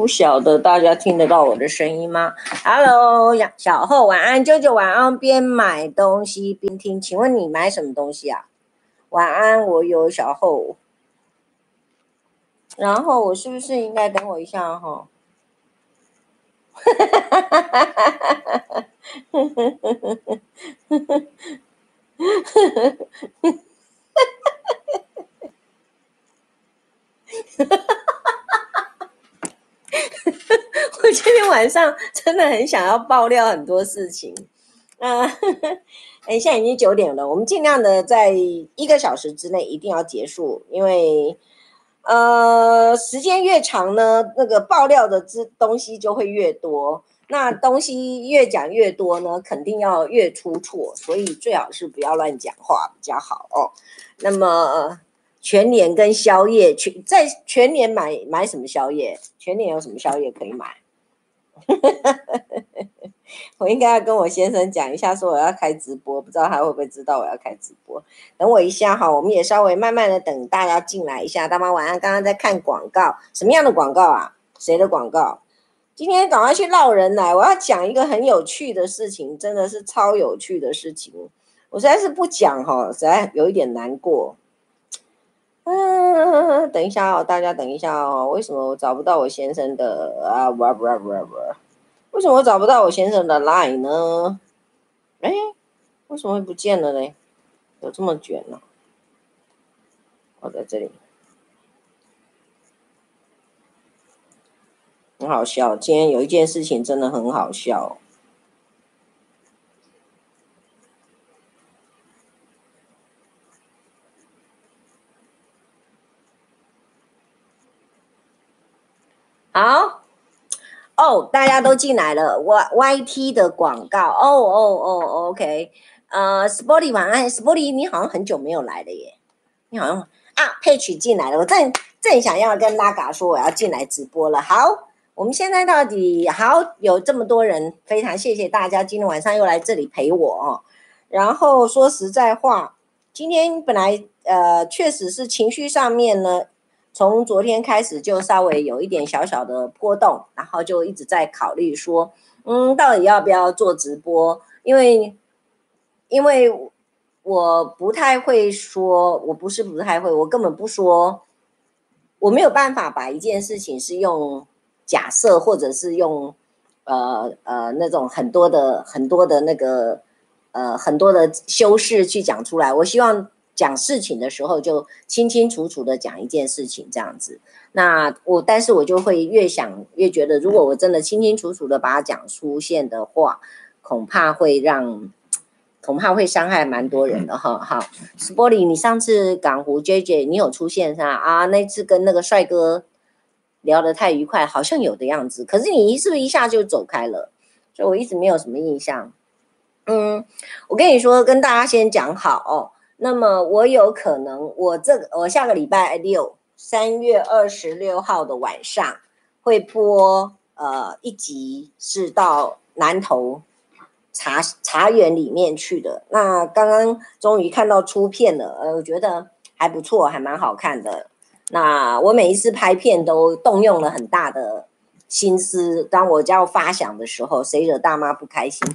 不晓得大家听得到我的声音吗？Hello，小厚晚安，舅舅晚安。边买东西边听，请问你买什么东西啊？晚安，我有小厚。然后我是不是应该等我一下哈？哈哈哈哈哈哈哈哈哈哈哈哈哈哈。今天晚上真的很想要爆料很多事情，啊，哎，现在已经九点了，我们尽量的在一个小时之内一定要结束，因为呃，时间越长呢，那个爆料的之东西就会越多，那东西越讲越多呢，肯定要越出错，所以最好是不要乱讲话比较好哦。那么。全年跟宵夜，全在全年买买什么宵夜？全年有什么宵夜可以买？我应该要跟我先生讲一下，说我要开直播，不知道他会不会知道我要开直播。等我一下哈，我们也稍微慢慢的等大家进来一下。大妈晚安，刚刚在看广告，什么样的广告啊？谁的广告？今天赶快去捞人来，我要讲一个很有趣的事情，真的是超有趣的事情。我实在是不讲哈，实在有一点难过。嗯，等一下哦，大家等一下哦。为什么我找不到我先生的啊？不不不不，为什么我找不到我先生的 line 呢？哎，为什么会不见了呢？有这么卷呢？我在这里，很好笑。今天有一件事情真的很好笑。好，哦，大家都进来了。Y Y T 的广告，哦哦哦，OK，呃，Sporty 晚安，Sporty 你好像很久没有来了耶，你好像啊，佩曲进来了，我正正想要跟拉嘎说我要进来直播了。好，我们现在到底好有这么多人，非常谢谢大家今天晚上又来这里陪我哦。然后说实在话，今天本来呃确实是情绪上面呢。从昨天开始就稍微有一点小小的波动，然后就一直在考虑说，嗯，到底要不要做直播？因为，因为我不太会说，我不是不太会，我根本不说，我没有办法把一件事情是用假设或者是用呃呃那种很多的很多的那个呃很多的修饰去讲出来。我希望。讲事情的时候就清清楚楚的讲一件事情这样子，那我但是我就会越想越觉得，如果我真的清清楚楚的把它讲出现的话，恐怕会让恐怕会伤害蛮多人的哈。好，Sporty，你上次港湖 JJ 你有出现是吧？啊，那次跟那个帅哥聊得太愉快，好像有的样子，可是你一是不是一下就走开了？所以我一直没有什么印象。嗯，我跟你说，跟大家先讲好哦。那么我有可能，我这个我下个礼拜六，三月二十六号的晚上会播呃一集，是到南投茶茶园里面去的。那刚刚终于看到出片了，呃，我觉得还不错，还蛮好看的。那我每一次拍片都动用了很大的。心思，当我要发想的时候，谁惹大妈不开心？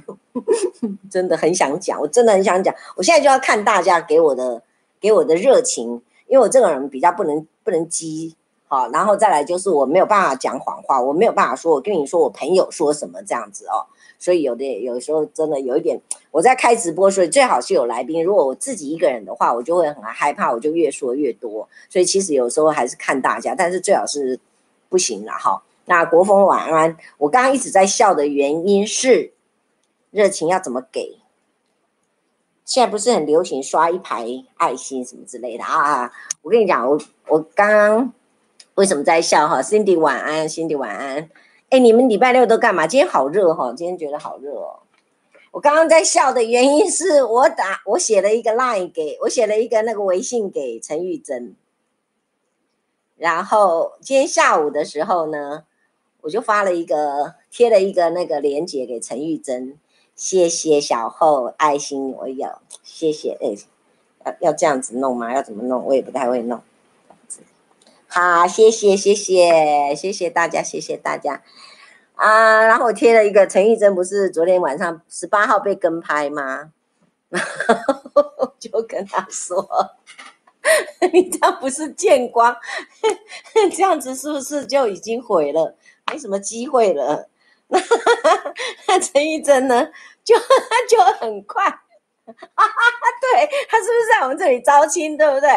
真的很想讲，我真的很想讲。我现在就要看大家给我的给我的热情，因为我这个人比较不能不能激，好，然后再来就是我没有办法讲谎话，我没有办法说我跟你说我朋友说什么这样子哦，所以有的有时候真的有一点，我在开直播，所以最好是有来宾。如果我自己一个人的话，我就会很害怕，我就越说越多。所以其实有时候还是看大家，但是最好是不行了哈。那国风晚安，我刚刚一直在笑的原因是，热情要怎么给？现在不是很流行刷一排爱心什么之类的啊？我跟你讲，我我刚刚为什么在笑哈？Cindy 晚安，Cindy 晚安。哎，你们礼拜六都干嘛？今天好热哈，今天觉得好热哦。我刚刚在笑的原因是我打我写了一个 line 给我写了一个那个微信给陈玉珍，然后今天下午的时候呢。我就发了一个贴了一个那个链接给陈玉珍，谢谢小厚爱心，我有谢谢哎，要要这样子弄吗？要怎么弄？我也不太会弄。好，谢谢谢谢谢谢大家，谢谢大家啊！然后我贴了一个陈玉珍，不是昨天晚上十八号被跟拍吗？就跟他说：“ 你这样不是见光，这样子是不是就已经毁了？没什么机会了。”那 陈玉珍呢，就 就很快。哈哈，对，他是不是在我们这里招亲，对不对？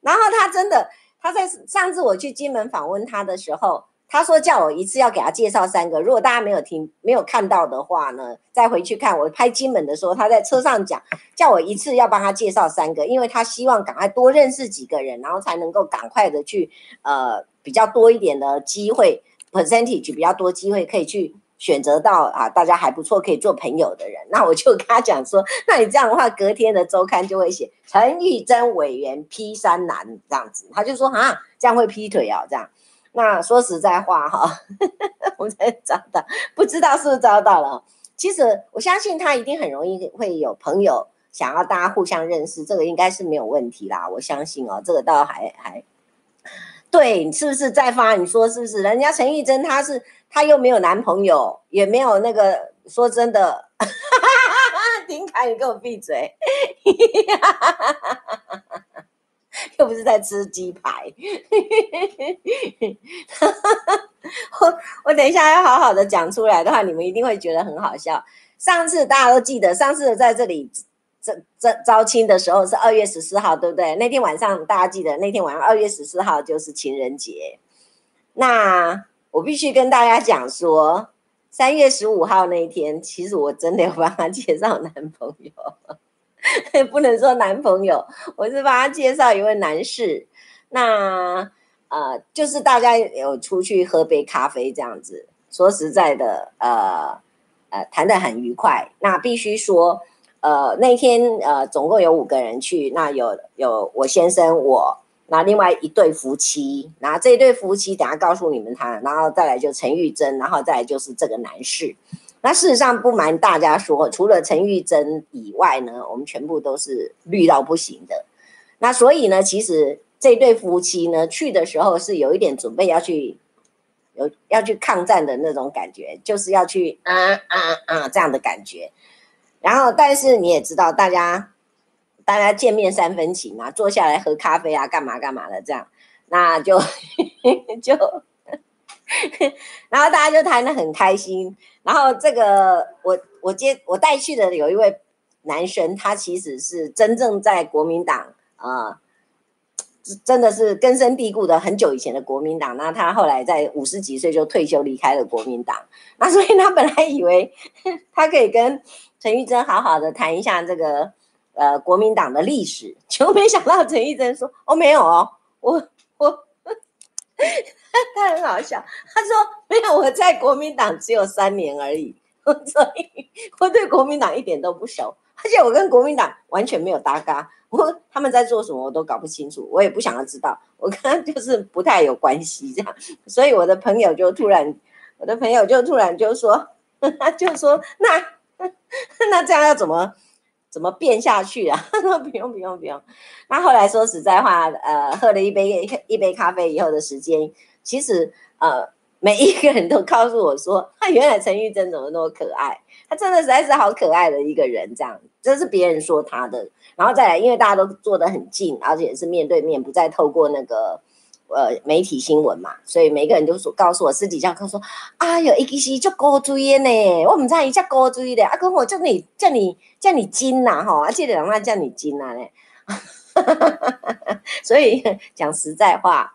然后他真的，他在上次我去金门访问他的时候，他说叫我一次要给他介绍三个。如果大家没有听、没有看到的话呢，再回去看我拍金门的时候，他在车上讲，叫我一次要帮他介绍三个，因为他希望赶快多认识几个人，然后才能够赶快的去呃比较多一点的机会，percentage 比较多机会可以去。选择到啊，大家还不错，可以做朋友的人，那我就跟他讲说，那你这样的话，隔天的周刊就会写陈玉珍委员劈山男这样子，他就说啊，这样会劈腿啊，这样。那说实在话哈，我才找到，不知道是不是找到了。其实我相信他一定很容易会有朋友想要大家互相认识，这个应该是没有问题啦。我相信哦，这个倒还还。对，是不是再发？你说是不是？人家陈玉珍，她是她又没有男朋友，也没有那个。说真的，丁凯，你给我闭嘴！又不是在吃鸡排。我我等一下要好好的讲出来的话，你们一定会觉得很好笑。上次大家都记得，上次在这里。这这招亲的时候是二月十四号，对不对？那天晚上大家记得，那天晚上二月十四号就是情人节。那我必须跟大家讲说，三月十五号那一天，其实我真的有帮他 介绍男朋友，不能说男朋友，我是帮他介绍一位男士。那呃，就是大家有出去喝杯咖啡这样子。说实在的，呃呃，谈得很愉快。那必须说。呃，那天呃，总共有五个人去，那有有我先生我，那另外一对夫妻，那这一对夫妻等下告诉你们他，然后再来就陈玉珍，然后再来就是这个男士。那事实上不瞒大家说，除了陈玉珍以外呢，我们全部都是绿到不行的。那所以呢，其实这对夫妻呢去的时候是有一点准备要去有要去抗战的那种感觉，就是要去啊啊啊这样的感觉。然后，但是你也知道，大家大家见面三分情嘛，坐下来喝咖啡啊，干嘛干嘛的这样，那就 就，然后大家就谈得很开心。然后这个我我接我带去的有一位男生，他其实是真正在国民党啊。真的是根深蒂固的很久以前的国民党，那他后来在五十几岁就退休离开了国民党，那所以他本来以为 他可以跟陈玉珍好好的谈一下这个呃国民党的历史，结果没想到陈玉珍说哦没有哦，我我 他很好笑，他说没有，我在国民党只有三年而已，所以我对国民党一点都不熟，而且我跟国民党完全没有搭嘎。我他们在做什么我都搞不清楚，我也不想要知道。我跟他就是不太有关系这样，所以我的朋友就突然，我的朋友就突然就说，他 就说那 那这样要怎么怎么变下去啊？他说不用不用不用。那后来说实在话，呃，喝了一杯一杯咖啡以后的时间，其实呃。每一个人都告诉我说，他原来陈玉珍怎么那么可爱？他真的实在是好可爱的一个人，这样，这是别人说他的。然后再来，因为大家都坐得很近，而且是面对面，不再透过那个呃媒体新闻嘛，所以每个人都说告诉我私底下说，哎呦，一个是叫高追呢，我们在一叫高追的，啊，跟我叫你叫你叫你金呐，哈，而且让他叫你金呐呢，所以讲实在话。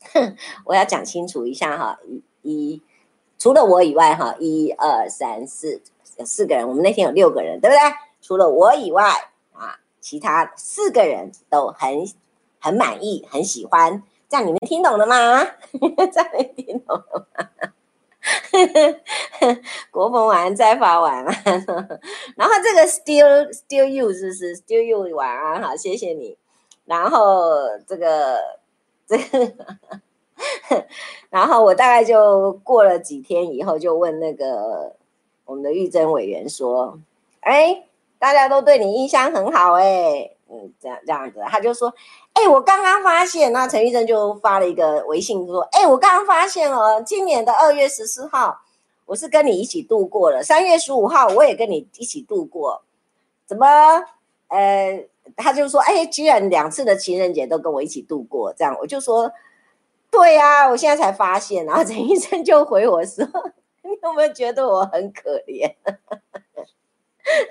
我要讲清楚一下哈，一除了我以外哈，一二三四有四个人，我们那天有六个人，对不对？除了我以外啊，其他四个人都很很满意，很喜欢。这样你们听懂了吗？这样你听懂了吗？国风晚安，再发晚安。然后这个 still still you 是不是 still you 晚安好，谢谢你。然后这个。这个，然后我大概就过了几天以后，就问那个我们的玉珍委员说：“哎，大家都对你印象很好哎，嗯，这样这样子，他就说，哎、我刚刚发现，那陈玉珍就发了一个微信说，哎、我刚刚发现哦，今年的二月十四号，我是跟你一起度过了，三月十五号我也跟你一起度过，怎么？呃，他就说，哎、欸，居然两次的情人节都跟我一起度过，这样，我就说，对呀、啊，我现在才发现，然后陈医生就回我说，你有没有觉得我很可怜？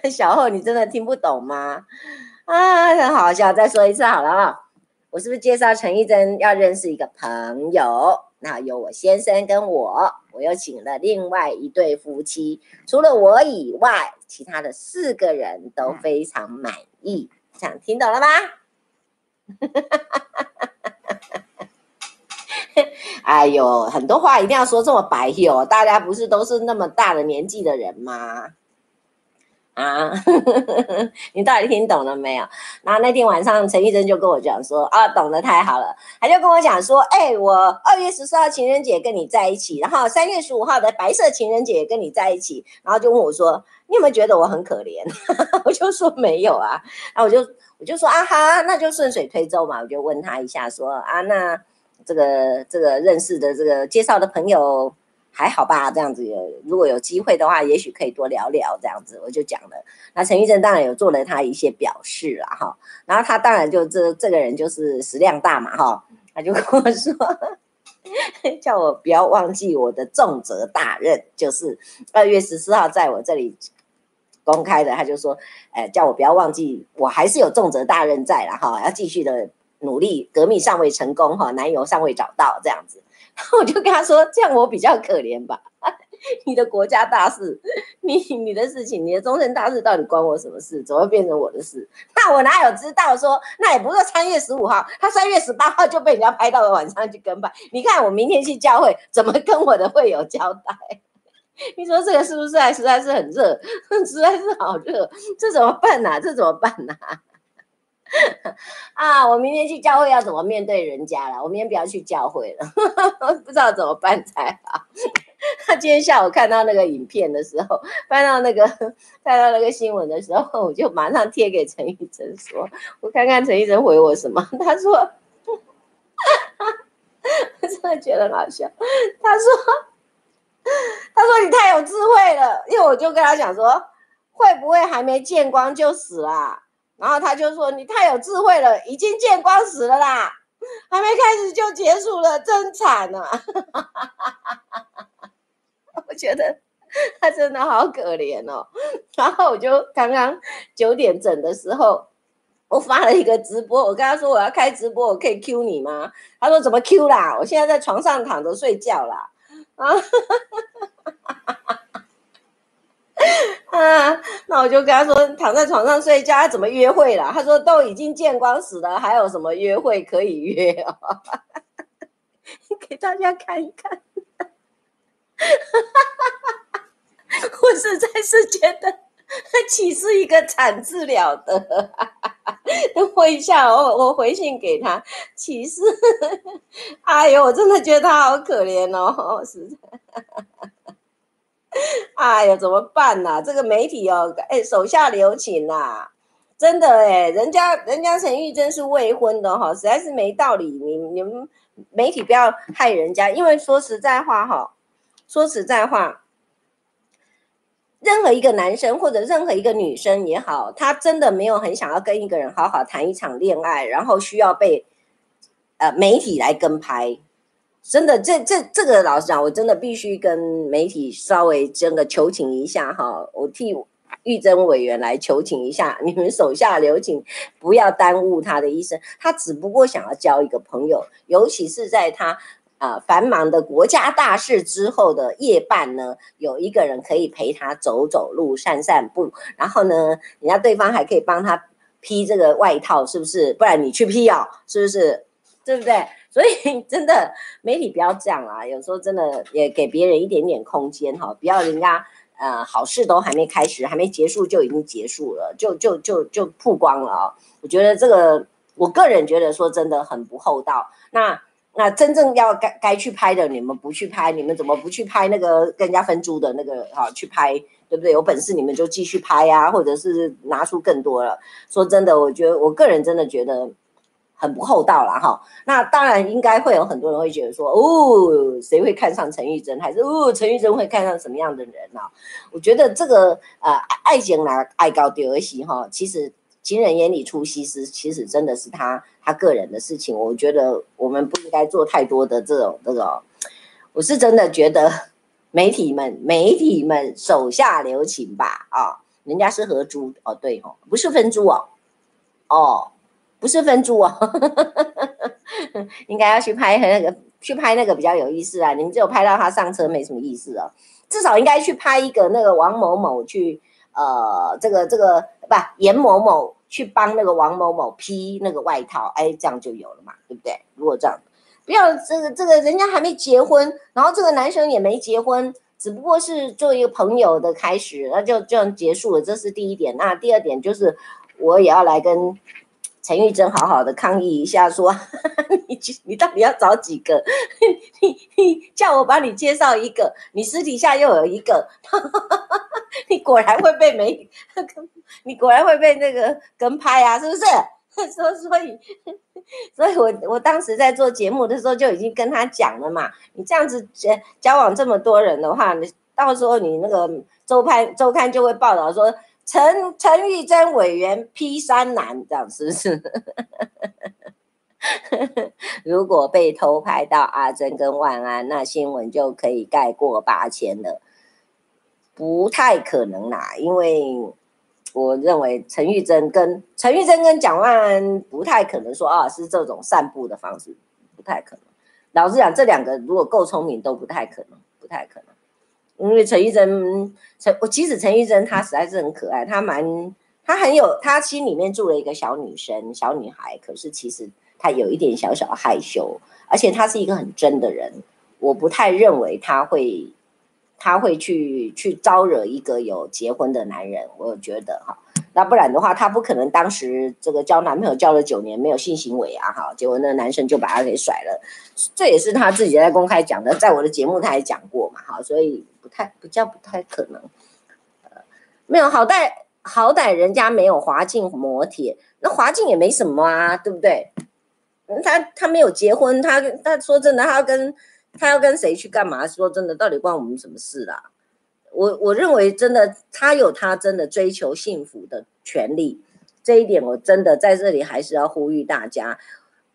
小后，你真的听不懂吗？啊，很好笑，再说一次好了啊！我是不是介绍陈玉珍要认识一个朋友？那有我先生跟我，我又请了另外一对夫妻，除了我以外，其他的四个人都非常满意。这样听懂了吧？哎呦，很多话一定要说这么白哟！大家不是都是那么大的年纪的人吗？啊，你到底听懂了没有？然后那天晚上，陈玉珍就跟我讲说，啊，懂得太好了。他就跟我讲说，哎、我二月十四号情人节跟你在一起，然后三月十五号的白色情人节跟你在一起，然后就问我说，你有没有觉得我很可怜？我就说没有啊。然后我就我就说啊哈，那就顺水推舟嘛。我就问他一下说啊，那这个这个认识的这个介绍的朋友。还好吧，这样子有，如果有机会的话，也许可以多聊聊这样子。我就讲了，那陈玉珍当然有做了他一些表示了哈，然后他当然就这这个人就是食量大嘛哈，他就跟我说，叫我不要忘记我的重责大任，就是二月十四号在我这里公开的，他就说，哎，叫我不要忘记，我还是有重责大任在了哈，要继续的努力，革命尚未成功哈，男友尚未找到这样子。我就跟他说，这样我比较可怜吧。你的国家大事，你你的事情，你的终身大事，到底关我什么事？怎么变成我的事？那我哪有知道说？那也不是三月十五号，他三月十八号就被人家拍到了晚上去跟拍。你看我明天去教会，怎么跟我的会友交代？你说这个是不是还实在是很热？实在是好热，这怎么办呢、这怎么办呢、啊！我明天去教会要怎么面对人家了？我明天不要去教会了，不知道怎么办才好。他 今天下午看到那个影片的时候，翻到那个看到那个新闻的时候，我就马上贴给陈玉珍说：“我看看陈玉珍回我什么。”他说：“我真的觉得好笑。”他说：“他说你太有智慧了，因为我就跟他讲说，会不会还没见光就死了？”然后他就说：“你太有智慧了，已经见光死了啦，还没开始就结束了，真惨啊！” 我觉得他真的好可怜哦。然后我就刚刚九点整的时候，我发了一个直播，我跟他说我要开直播，我可以 Q 你吗？他说怎么 Q 啦？我现在在床上躺着睡觉啦。啊。啊，那我就跟他说，躺在床上睡觉，怎么约会了？他说都已经见光死了，还有什么约会可以约哦？给大家看一看，我实在是觉得，岂是一个惨字了的？等我一下，我我回信给他，岂是？哎呦，我真的觉得他好可怜哦，实在。哎呀，怎么办呐、这个媒体哦，哎，手下留情呐、啊，真的哎，人家人家陈玉珍是未婚的哈，实在是没道理。你你们媒体不要害人家，因为说实在话哈，说实在话，任何一个男生或者任何一个女生也好，他真的没有很想要跟一个人好好谈一场恋爱，然后需要被呃媒体来跟拍。真的，这这这个老实讲，我真的必须跟媒体稍微真的求情一下哈，我替玉珍委员来求情一下，你们手下留情，不要耽误他的一生。他只不过想要交一个朋友，尤其是在他啊、繁忙的国家大事之后的夜半呢，有一个人可以陪他走走路、散散步，然后呢，人家对方还可以帮他披这个外套，是不是？不然你去披哦，是不是？对不对？所以 真的媒体不要这样啊，有时候真的也给别人一点点空间哈，不要人家呃好事都还没开始，还没结束就已经结束了，就就就就曝光了啊！我觉得这个我个人觉得说真的很不厚道。那那真正要该该去拍的，你们不去拍，你们怎么不去拍那个跟人家分租的那个哈？去拍对不对？有本事你们就继续拍呀，或者是拿出更多了。说真的，我觉得我个人真的觉得很不厚道了哈。那当然应该会有很多人会觉得说，哦，谁会看上陈玉珍？还是哦，陈玉珍会看上什么样的人呢？我觉得这个呃，爱情来爱高丢而喜哈，其实。情人眼里出西施，其实真的是他他个人的事情。我觉得我们不应该做太多的这种这种。我是真的觉得媒体们媒体们手下留情吧啊！人家是合租哦，对哦，不是分租哦，哦，不是分租哦，应该要去拍那个去拍那个比较有意思啊！你们只有拍到他上车没什么意思哦，至少应该去拍一个那个王某某去呃这个这个不严某某。去帮那个王某某披那个外套，哎，这样就有了嘛，对不对？如果这样，不要这个这个人家还没结婚，然后这个男生也没结婚，只不过是做一个朋友的开始，那就这样结束了，这是第一点。那第二点就是，我也要来跟。陈玉珍好好的抗议一下，说 你你到底要找几个？你你叫我帮你介绍一个，你私底下又有一个，你果然会被媒，你果然会被那个跟拍啊，是不是？所所以，所以我我当时在做节目的时候就已经跟他讲了嘛，你这样子交交往这么多人的话，你到时候你那个周刊周刊就会报道说。陈陈玉珍委员劈山男，这样是不是？如果被偷拍到阿珍跟万安，那新闻就可以盖过八千了。不太可能啦，因为我认为陈玉珍跟陈玉珍跟蒋万安不太可能说啊是这种散步的方式，不太可能。老实讲，这两个如果够聪明，都不太可能，不太可能。因为陈玉珍，陈我其实陈玉珍她实在是很可爱，她蛮她很有，她心里面住了一个小女生、小女孩，可是其实她有一点小小害羞，而且她是一个很真的人，我不太认为她会，她会去去招惹一个有结婚的男人，我觉得哈。那不然的话，她不可能当时这个交男朋友交了九年没有性行为啊，哈，结果那个男生就把她给甩了，这也是她自己在公开讲的，在我的节目她也讲过嘛，哈，所以不太比较不太可能，呃，没有好歹好歹人家没有滑进摩铁，那滑进也没什么啊，对不对？他他没有结婚，他他说真的，他要跟他要跟谁去干嘛？说真的，到底关我们什么事啦？我我认为真的，他有他真的追求幸福的权利，这一点我真的在这里还是要呼吁大家，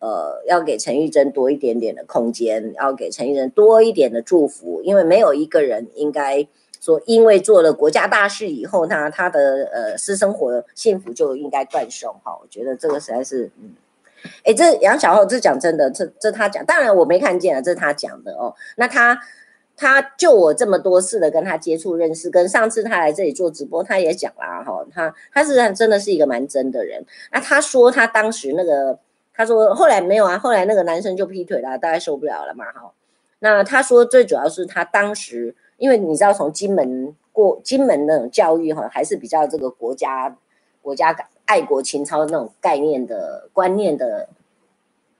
呃，要给陈玉珍多一点点的空间，要给陈玉珍多一点的祝福，因为没有一个人应该说，因为做了国家大事以后，他他的呃私生活幸福就应该断送哈。我觉得这个实在是，嗯，哎，这杨小浩这讲真的，这这他讲，当然我没看见啊，这是他讲的哦，那他。他就我这么多次的跟他接触认识，跟上次他来这里做直播，他也讲啦哈，他他实际上真的是一个蛮真的人。那他说他当时那个，他说后来没有啊，后来那个男生就劈腿了，大概受不了了嘛哈。那他说最主要是他当时，因为你知道从金门过金门那种教育哈，还是比较这个国家国家爱国情操那种概念的观念的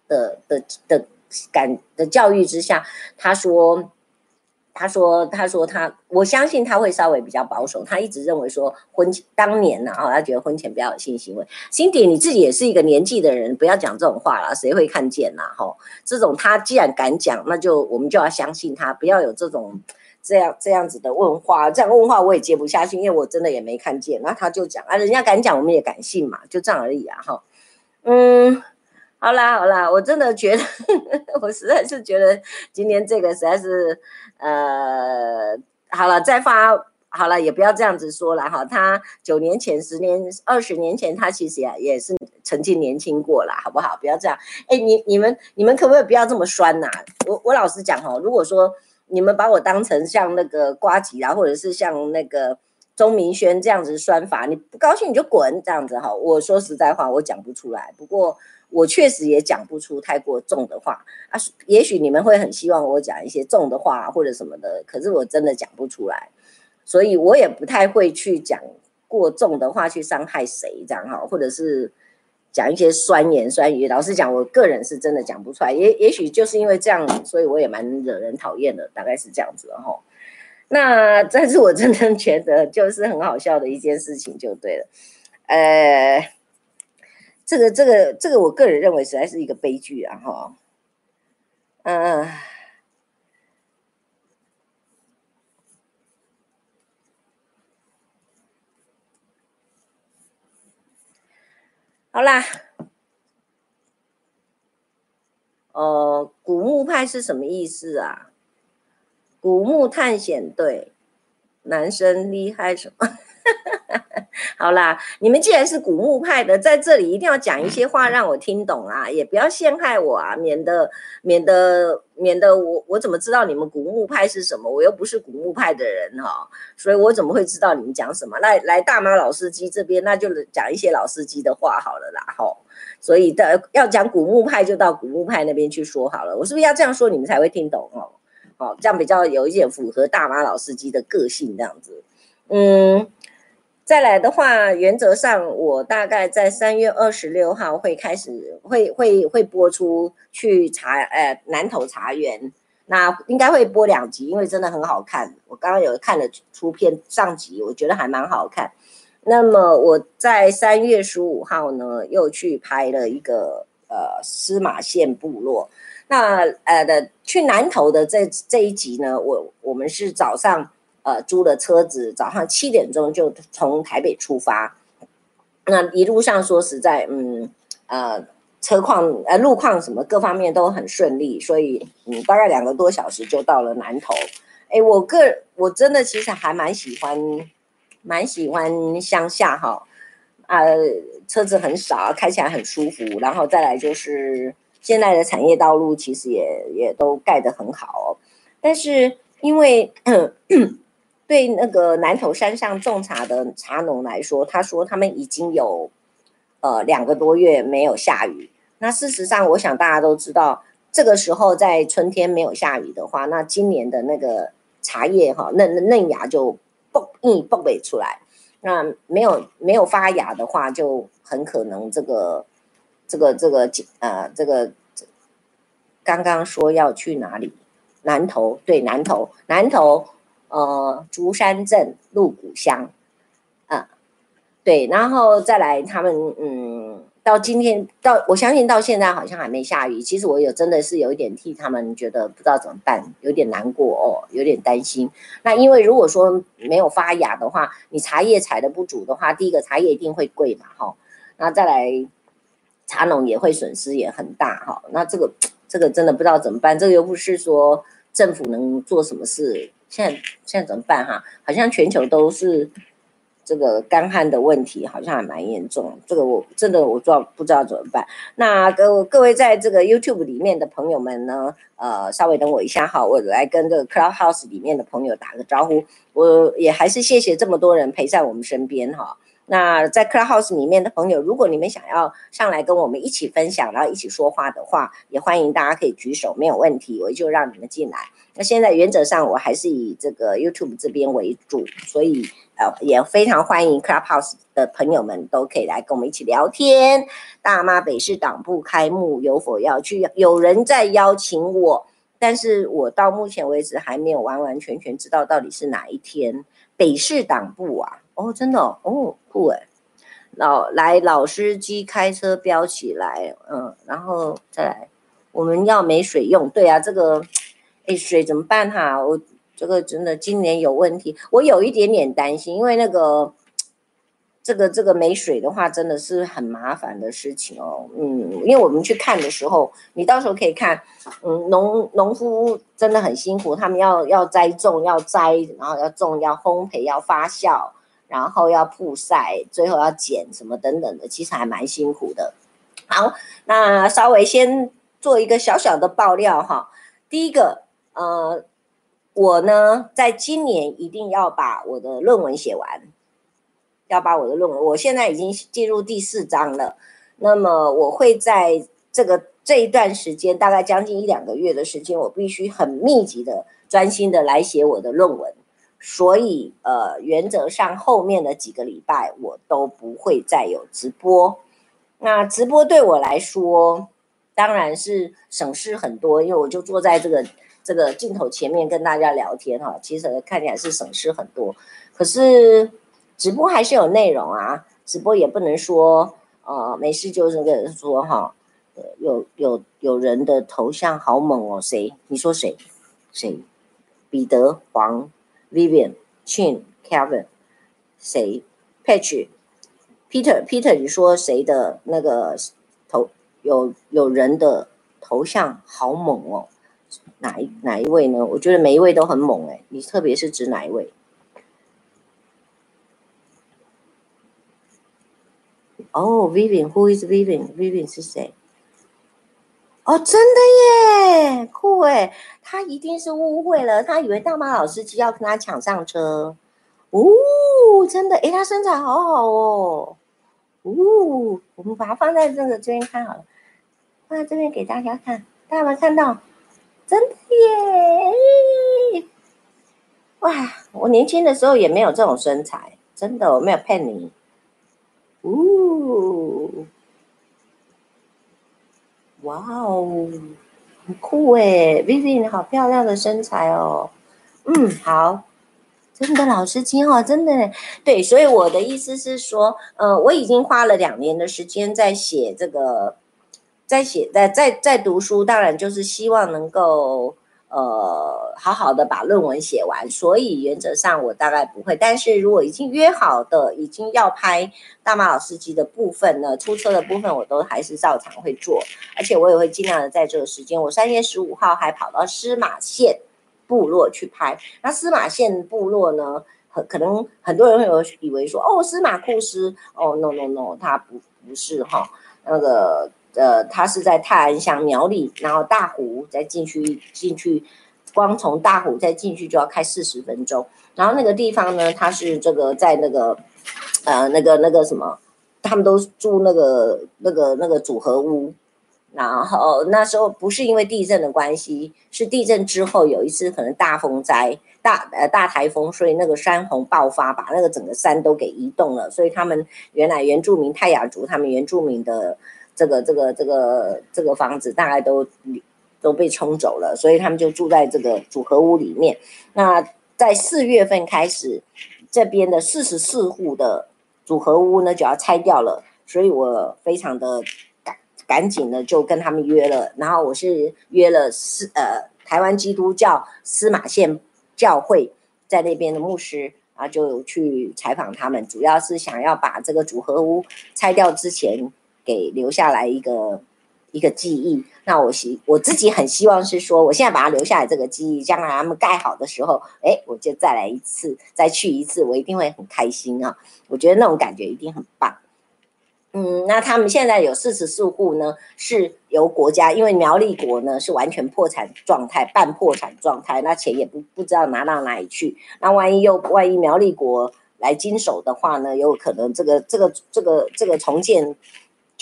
的的的感的教育之下，他说。他说：“他说他，我相信他会稍微比较保守。他一直认为说婚前当年呢，啊，他觉得婚前不要有性行为。辛迪你自己也是一个年纪的人，不要讲这种话了，谁会看见呐？哈，这种他既然敢讲，那就我们就要相信他，不要有这种这样这样子的问话。这样问话我也接不下去，因为我真的也没看见。那他就讲啊，人家敢讲，我们也敢信嘛，就这样而已啊，哈，嗯。”好啦好啦，我真的觉得，我实在是觉得今天这个实在是，呃，好了，再发好了，也不要这样子说了哈。他九年前、十年、二十年前，他其实也也是曾经年轻过了，好不好？不要这样。哎，你你们你们可不可以不要这么酸呐？我我老实讲哈，如果说你们把我当成像那个瓜吉啊，或者是像那个钟明轩这样子酸法，你不高兴你就滚这样子哈。我说实在话，我讲不出来。不过。我确实也讲不出太过重的话啊，也许你们会很希望我讲一些重的话或者什么的，可是我真的讲不出来，所以我也不太会去讲过重的话去伤害谁这样哈，或者是讲一些酸言酸语。老实讲，我个人是真的讲不出来，也也许就是因为这样，所以我也蛮惹人讨厌的，大概是这样子哈。那但是我真的觉得就是很好笑的一件事情，就对了，呃，这个这个这个，我个人认为实在是一个悲剧啊哈，嗯。好啦，呃，古墓派是什么意思啊？古墓探险队，男生厉害什么？好啦，你们既然是古墓派的，在这里一定要讲一些话让我听懂啊，也不要陷害我啊，免得免得免得我我怎么知道你们古墓派是什么？我又不是古墓派的人哈，所以我怎么会知道你们讲什么？来来，大妈老司机这边，那就讲一些老司机的话好了啦，吼。所以的要讲古墓派，就到古墓派那边去说好了。我是不是要这样说，你们才会听懂哦？哦，这样比较有一点符合大妈老司机的个性，这样子，嗯。再来的话，原则上我大概在三月二十六号会开始会会会播出去茶呃南投茶园，那应该会播两集，因为真的很好看。我刚刚有看了出片上集，我觉得还蛮好看。那么我在三月十五号呢，又去拍了一个呃司马县部落。那呃的去南投的这这一集呢，我我们是早上。呃，租了车子，早上七点钟就从台北出发。那一路上说实在，嗯，呃，车况呃路况什么各方面都很顺利，所以嗯，大概两个多小时就到了南投。哎，我个我真的其实还蛮喜欢，蛮喜欢乡下哈。呃，车子很少，开起来很舒服。然后再来就是现在的产业道路其实也也都盖得很好，但是因为。对那个南投山上种茶的茶农来说，他说他们已经有呃两个多月没有下雨。那事实上，我想大家都知道，这个时候在春天没有下雨的话，那今年的那个茶叶哈嫩嫩芽就蹦一蹦不出来。那没有没有发芽的话，就很可能这个这个这个呃这个刚刚说要去哪里？南投对南投南投。呃，竹山镇鹿谷乡，啊，对，然后再来他们，嗯，到今天到，我相信到现在好像还没下雨。其实我有真的是有一点替他们觉得不知道怎么办，有点难过哦，有点担心。那因为如果说没有发芽的话，你茶叶采的不足的话，第一个茶叶一定会贵嘛，哈。那再来茶农也会损失也很大，哈。那这个这个真的不知道怎么办，这个又不是说政府能做什么事。现在现在怎么办哈？好像全球都是这个干旱的问题，好像还蛮严重。这个我真的我不知道不知道怎么办。那各各位在这个 YouTube 里面的朋友们呢，呃，稍微等我一下哈，我来跟这个 Clubhouse 里面的朋友打个招呼。我也还是谢谢这么多人陪在我们身边哈。那在 Clubhouse 里面的朋友，如果你们想要上来跟我们一起分享，然后一起说话的话，也欢迎大家可以举手，没有问题，我就让你们进来。那现在原则上我还是以这个 YouTube 这边为主，所以呃也非常欢迎 Clubhouse 的朋友们都可以来跟我们一起聊天。大妈北市党部开幕有否要去？有人在邀请我，但是我到目前为止还没有完完全全知道到底是哪一天。北市党部啊，哦，真的哦，哦酷诶。老来老司机开车飙起来，嗯，然后再来，我们要没水用，对啊，这个。哎，水怎么办哈？我这个真的今年有问题，我有一点点担心，因为那个这个这个没水的话，真的是很麻烦的事情哦。嗯，因为我们去看的时候，你到时候可以看，嗯，农农夫真的很辛苦，他们要要栽种，要栽，然后要种，要烘焙，要发酵，然后要曝晒，最后要剪什么等等的，其实还蛮辛苦的。好，那稍微先做一个小小的爆料哈，第一个。呃，我呢，在今年一定要把我的论文写完，要把我的论文，我现在已经进入第四章了。那么我会在这个这一段时间，大概将近一两个月的时间，我必须很密集的、专心的来写我的论文。所以，呃，原则上后面的几个礼拜我都不会再有直播。那直播对我来说，当然是省事很多，因为我就坐在这个这个镜头前面跟大家聊天哈，其实看起来是省事很多。可是直播还是有内容啊，直播也不能说呃没事就是跟人说哈，有有有人的头像好猛哦，谁？你说谁？谁？彼得、黄、Vivian、Chin、Kevin，谁？Patch、Peter、Peter，你说谁的那个头有有人的头像好猛哦？哪一哪一位呢？我觉得每一位都很猛哎，你特别是指哪一位？哦，Vivian，Who is Vivian？Vivian 是谁？哦，真的耶，酷哎！他一定是误会了，他以为大妈老司机要跟他抢上车。哦，真的，哎，他身材好好哦。哦，我们把它放在这个这边看好了，放在这边给大家看，大家有没有看到？真的耶！哇，我年轻的时候也没有这种身材，真的，我没有骗你。哦。哇哦，很酷诶，Vivi，你好漂亮的身材哦。嗯，好，真的老师亲哦，真的对，所以我的意思是说，呃，我已经花了两年的时间在写这个，在写在在在读书，当然就是希望能够。呃，好好的把论文写完，所以原则上我大概不会。但是如果已经约好的，已经要拍大马老司机的部分呢，出车的部分我都还是照常会做，而且我也会尽量的在这个时间。我三月十五号还跑到司马县部落去拍。那司马县部落呢，很可能很多人会有以为说，哦，司马库斯，哦，no no no，他不不是哈，那个。呃，他是在泰安乡苗栗，然后大湖再进去进去，光从大湖再进去就要开四十分钟。然后那个地方呢，他是这个在那个呃那个那个什么，他们都住那个那个那个组合屋。然后那时候不是因为地震的关系，是地震之后有一次可能大风灾、大呃大台风，所以那个山洪爆发，把那个整个山都给移动了。所以他们原来原住民泰雅族，他们原住民的。这个这个这个这个房子大概都都被冲走了，所以他们就住在这个组合屋里面。那在四月份开始，这边的四十四户的组合屋呢就要拆掉了，所以我非常的赶赶紧的就跟他们约了。然后我是约了司呃台湾基督教司马县教会在那边的牧师啊，就去采访他们，主要是想要把这个组合屋拆掉之前。给留下来一个一个记忆，那我希我自己很希望是说，我现在把它留下来这个记忆，将来他们盖好的时候，哎，我就再来一次，再去一次，我一定会很开心啊！我觉得那种感觉一定很棒。嗯，那他们现在有四十四户呢，是由国家，因为苗栗国呢是完全破产状态，半破产状态，那钱也不不知道拿到哪里去，那万一又万一苗栗国来经手的话呢，有可能这个这个这个这个重建。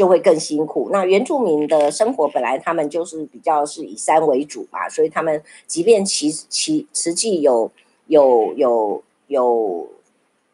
就会更辛苦。那原住民的生活本来他们就是比较是以山为主嘛，所以他们即便其其实际有有有有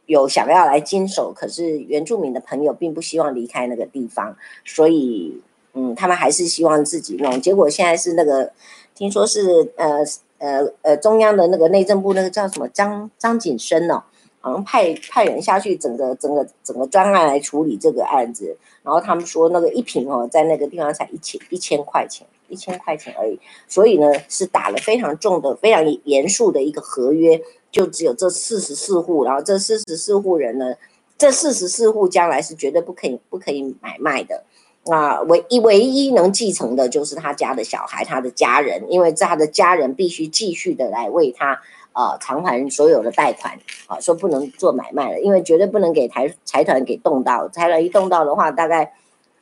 有想要来经手，可是原住民的朋友并不希望离开那个地方，所以嗯，他们还是希望自己弄。结果现在是那个听说是呃呃呃中央的那个内政部那个叫什么张张景生哦。好像派派人下去，整个整个整个专案来处理这个案子，然后他们说那个一瓶哦，在那个地方才一千一千块钱，一千块钱而已，所以呢是打了非常重的、非常严肃的一个合约，就只有这四十四户，然后这四十四户人呢，这四十四户将来是绝对不可以不可以买卖的，啊，唯一唯一能继承的就是他家的小孩，他的家人，因为他的家人必须继续的来为他。啊，偿还所有的贷款，啊，说不能做买卖了，因为绝对不能给财财团给动到，财团一动到的话，大概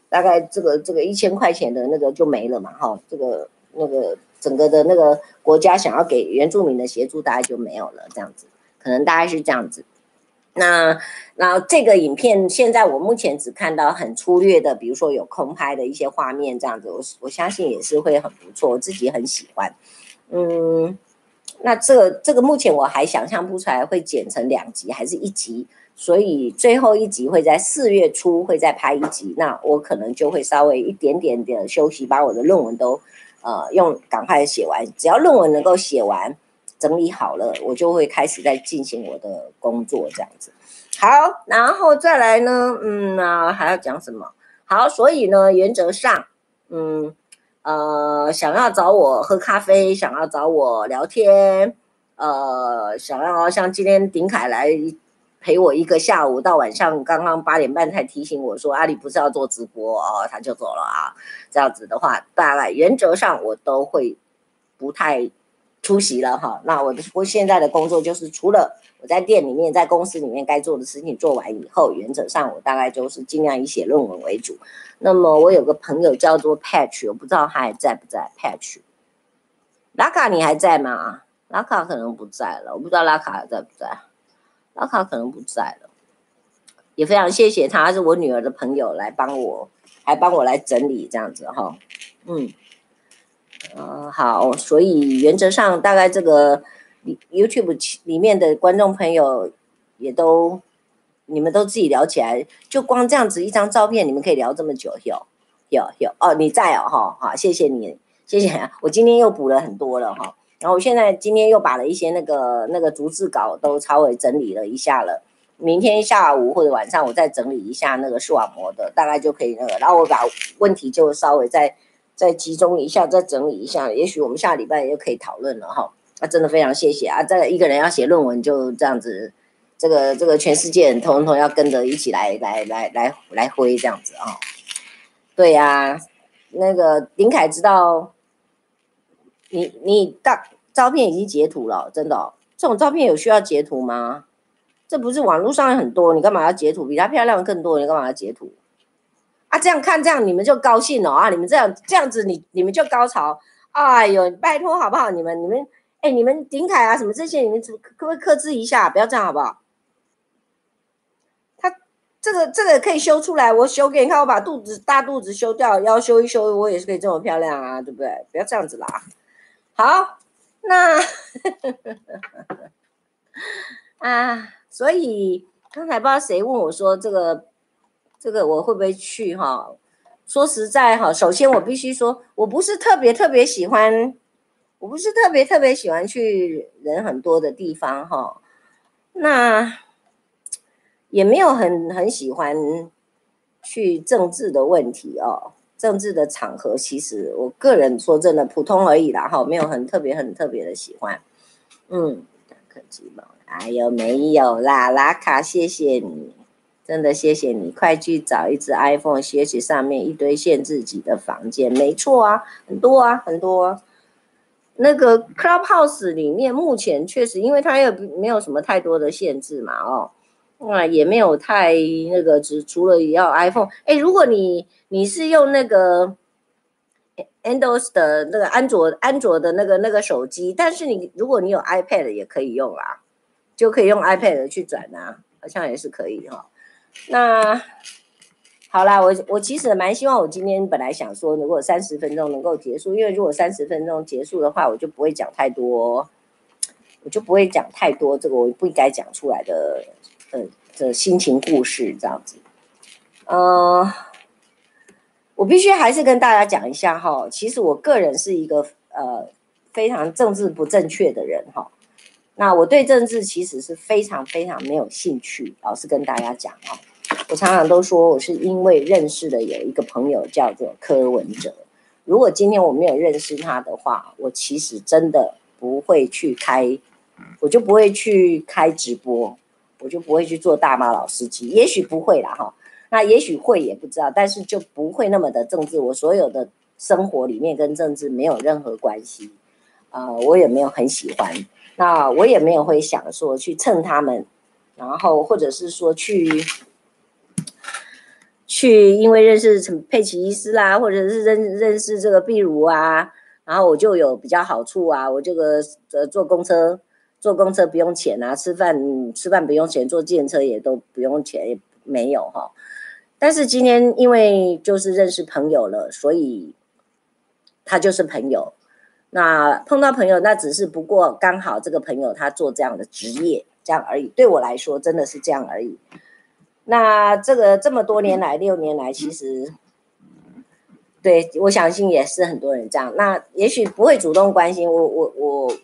大概这个这个一千块钱的那个就没了嘛，哈，这个那个整个的那个国家想要给原住民的协助，大概就没有了，这样子，可能大概是这样子。那那这个影片现在我目前只看到很粗略的，比如说有空拍的一些画面，这样子，我我相信也是会很不错，我自己很喜欢，嗯。那这个这个目前我还想象不出来会剪成两集还是一集，所以最后一集会在四月初会再拍一集，那我可能就会稍微一点点的休息，把我的论文都呃用赶快写完，只要论文能够写完整理好了，我就会开始在进行我的工作这样子。好，然后再来呢，嗯啊还要讲什么？好，所以呢原则上，嗯。呃，想要找我喝咖啡，想要找我聊天，呃，想要像今天鼎凯来陪我一个下午到晚上，刚刚八点半才提醒我说阿里不是要做直播哦，他就走了啊。这样子的话，大概原则上我都会不太出席了哈。那我的我现在的工作就是除了。我在店里面，在公司里面该做的事情做完以后，原则上我大概就是尽量以写论文为主。那么我有个朋友叫做 Patch，我不知道他还在不在。Patch，拉卡你还在吗？拉卡可能不在了，我不知道拉卡还在不在。拉卡可能不在了，也非常谢谢他，是我女儿的朋友来帮我，还帮我来整理这样子哈。嗯，嗯，好，所以原则上大概这个。YouTube 里面的观众朋友也都，你们都自己聊起来，就光这样子一张照片，你们可以聊这么久，有有有哦，你在哦哈，好，谢谢你，谢谢，我今天又补了很多了哈，然后我现在今天又把了一些那个那个逐字稿都稍微整理了一下了，明天下午或者晚上我再整理一下那个视网膜的，大概就可以那个，然后我把问题就稍微再再集中一下，再整理一下，也许我们下礼拜又可以讨论了哈。啊，真的非常谢谢啊！这个一个人要写论文，就这样子，这个这个全世界人统统要跟着一起来来来来来挥这样子啊、对呀、那个林凯知道你，你大照片已经截图了，真的、这种照片有需要截图吗？这不是网络上很多，你干嘛要截图？比她漂亮更多，你干嘛要截图？啊，这样看这样你们就高兴哦啊！你们这样这样子你你们就高潮，哎呦，拜托好不好？你们你们。哎，你们顶凯啊，什么这些，你们可可不可以克制一下？不要这样好不好？他这个这个可以修出来，我修给你看。我把肚子大肚子修掉，腰修一修，我也是可以这么漂亮啊，对不对？不要这样子啦。好，那 啊，所以刚才不知道谁问我说这个这个我会不会去哈？说实在哈，首先我必须说，我不是特别特别喜欢。我不是特别特别喜欢去人很多的地方哈，那也没有很很喜欢去政治的问题哦，政治的场合其实我个人说真的普通而已啦哈，没有很特别很特别的喜欢。嗯，客气嘛，哎呦没有啦，拉卡谢谢你，真的谢谢你，快去找一只 iPhone，学习上面一堆限制级的房间，没错啊，很多啊，很多啊。那个 Clubhouse 里面目前确实，因为它又没有什么太多的限制嘛，哦，那也没有太那个，只除了也要 iPhone，哎，如果你你是用那个 Andos 的那个安卓安卓的那个那个手机，但是你如果你有 iPad 也可以用啊，就可以用 iPad 去转啊，好像也是可以哈、哦，那。好啦，我我其实蛮希望，我今天本来想说，如果三十分钟能够结束，因为如果三十分钟结束的话，我就不会讲太多，我就不会讲太多这个我不应该讲出来的，呃，的心情故事这样子。呃，我必须还是跟大家讲一下哈，其实我个人是一个呃非常政治不正确的人哈。那我对政治其实是非常非常没有兴趣，老实跟大家讲哈。我常常都说，我是因为认识了有一个朋友叫做柯文哲。如果今天我没有认识他的话，我其实真的不会去开，我就不会去开直播，我就不会去做大妈老司机。也许不会啦，哈，那也许会也不知道，但是就不会那么的政治。我所有的生活里面跟政治没有任何关系，啊、我也没有很喜欢，那我也没有会想说去蹭他们，然后或者是说去。去，因为认识陈佩奇医师啦，或者是认认识这个壁如啊，然后我就有比较好处啊。我这个呃坐公车，坐公车不用钱啊，吃饭吃饭不用钱，坐计程车也都不用钱，也没有哈。但是今天因为就是认识朋友了，所以他就是朋友。那碰到朋友，那只是不过刚好这个朋友他做这样的职业，这样而已。对我来说，真的是这样而已。那这个这么多年来，六年来，其实对我相信也是很多人这样。那也许不会主动关心我，我我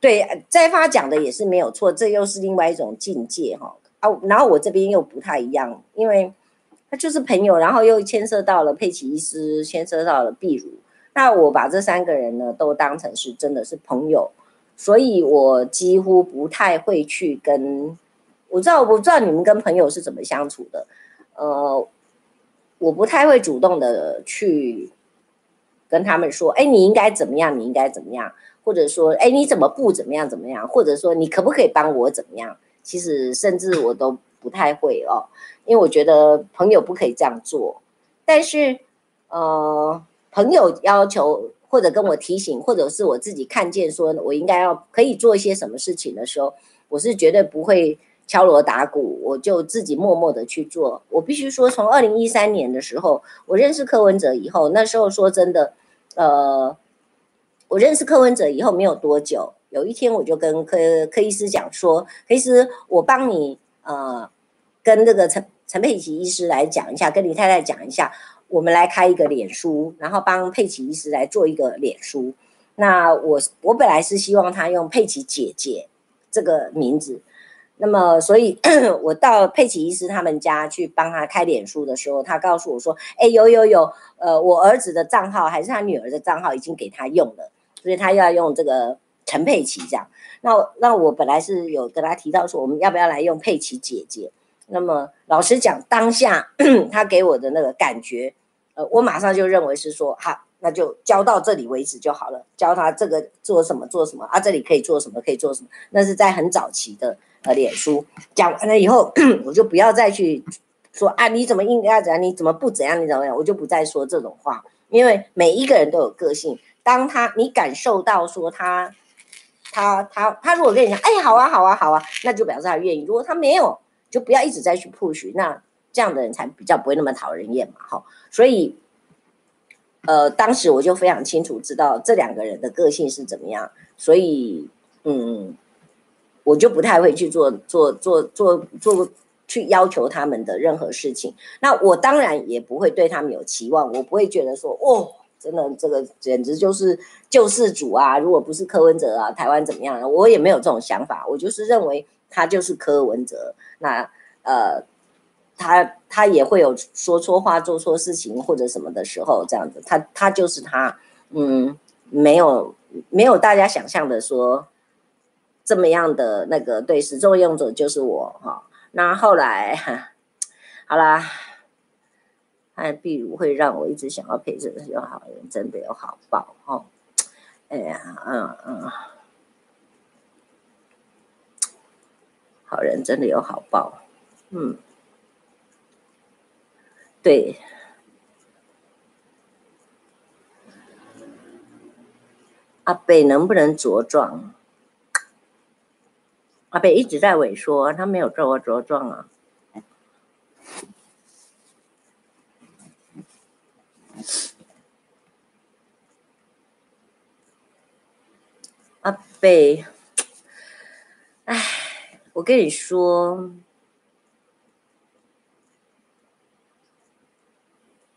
对再发讲的也是没有错，这又是另外一种境界哈啊。然后我这边又不太一样，因为他就是朋友，然后又牵涉到了佩奇医师，牵涉到了碧如。那我把这三个人呢都当成是真的是朋友，所以我几乎不太会去跟，我知道我不知道你们跟朋友是怎么相处的，呃，我不太会主动的去跟他们说，哎，你应该怎么样，你应该怎么样，或者说，哎，你怎么不怎么样怎么样，或者说你可不可以帮我怎么样？其实甚至我都不太会哦，因为我觉得朋友不可以这样做，但是呃。朋友要求或者跟我提醒，或者是我自己看见说我应该要可以做一些什么事情的时候，我是绝对不会敲锣打鼓，我就自己默默的去做。我必须说，从二零一三年的时候，我认识柯文哲以后，那时候说真的，呃，我认识柯文哲以后没有多久，有一天我就跟柯柯医师讲说，柯医师，我帮你呃跟这个陈陈佩琪医师来讲一下，跟李太太讲一下。我们来开一个脸书，然后帮佩奇医师来做一个脸书。那我我本来是希望他用佩奇姐姐这个名字，那么所以 我到佩奇医师他们家去帮他开脸书的时候，他告诉我说：“哎，有有有，呃，我儿子的账号还是他女儿的账号已经给他用了，所以他要用这个陈佩奇这样。那那我本来是有跟他提到说，我们要不要来用佩奇姐姐？那么老实讲，当下 他给我的那个感觉。”呃，我马上就认为是说，好，那就教到这里为止就好了。教他这个做什么做什么啊，这里可以做什么可以做什么。那是在很早期的呃脸书讲完了以后，我就不要再去说啊，你怎么应该怎样，你怎么不怎样，你怎么样，我就不再说这种话。因为每一个人都有个性，当他你感受到说他他他他如果跟你讲，哎，好啊好啊好啊，那就表示他愿意。如果他没有，就不要一直再去 push 那。这样的人才比较不会那么讨人厌嘛，哈，所以，呃，当时我就非常清楚知道这两个人的个性是怎么样，所以，嗯，我就不太会去做做做做做去要求他们的任何事情。那我当然也不会对他们有期望，我不会觉得说，哦，真的这个简直就是救世主啊！如果不是柯文哲啊，台湾怎么样？我也没有这种想法，我就是认为他就是柯文哲。那，呃。他他也会有说错话、做错事情或者什么的时候，这样子，他他就是他，嗯，没有没有大家想象的说这么样的那个对，始作俑者就是我哈。那后来 好啦，哎，比如会让我一直想要陪着的有好人，真的有好报哈。哎呀，嗯嗯，好人真的有好报，嗯。对，阿北能不能茁壮？阿北一直在萎缩，他没有做过茁壮啊。阿北，哎，我跟你说。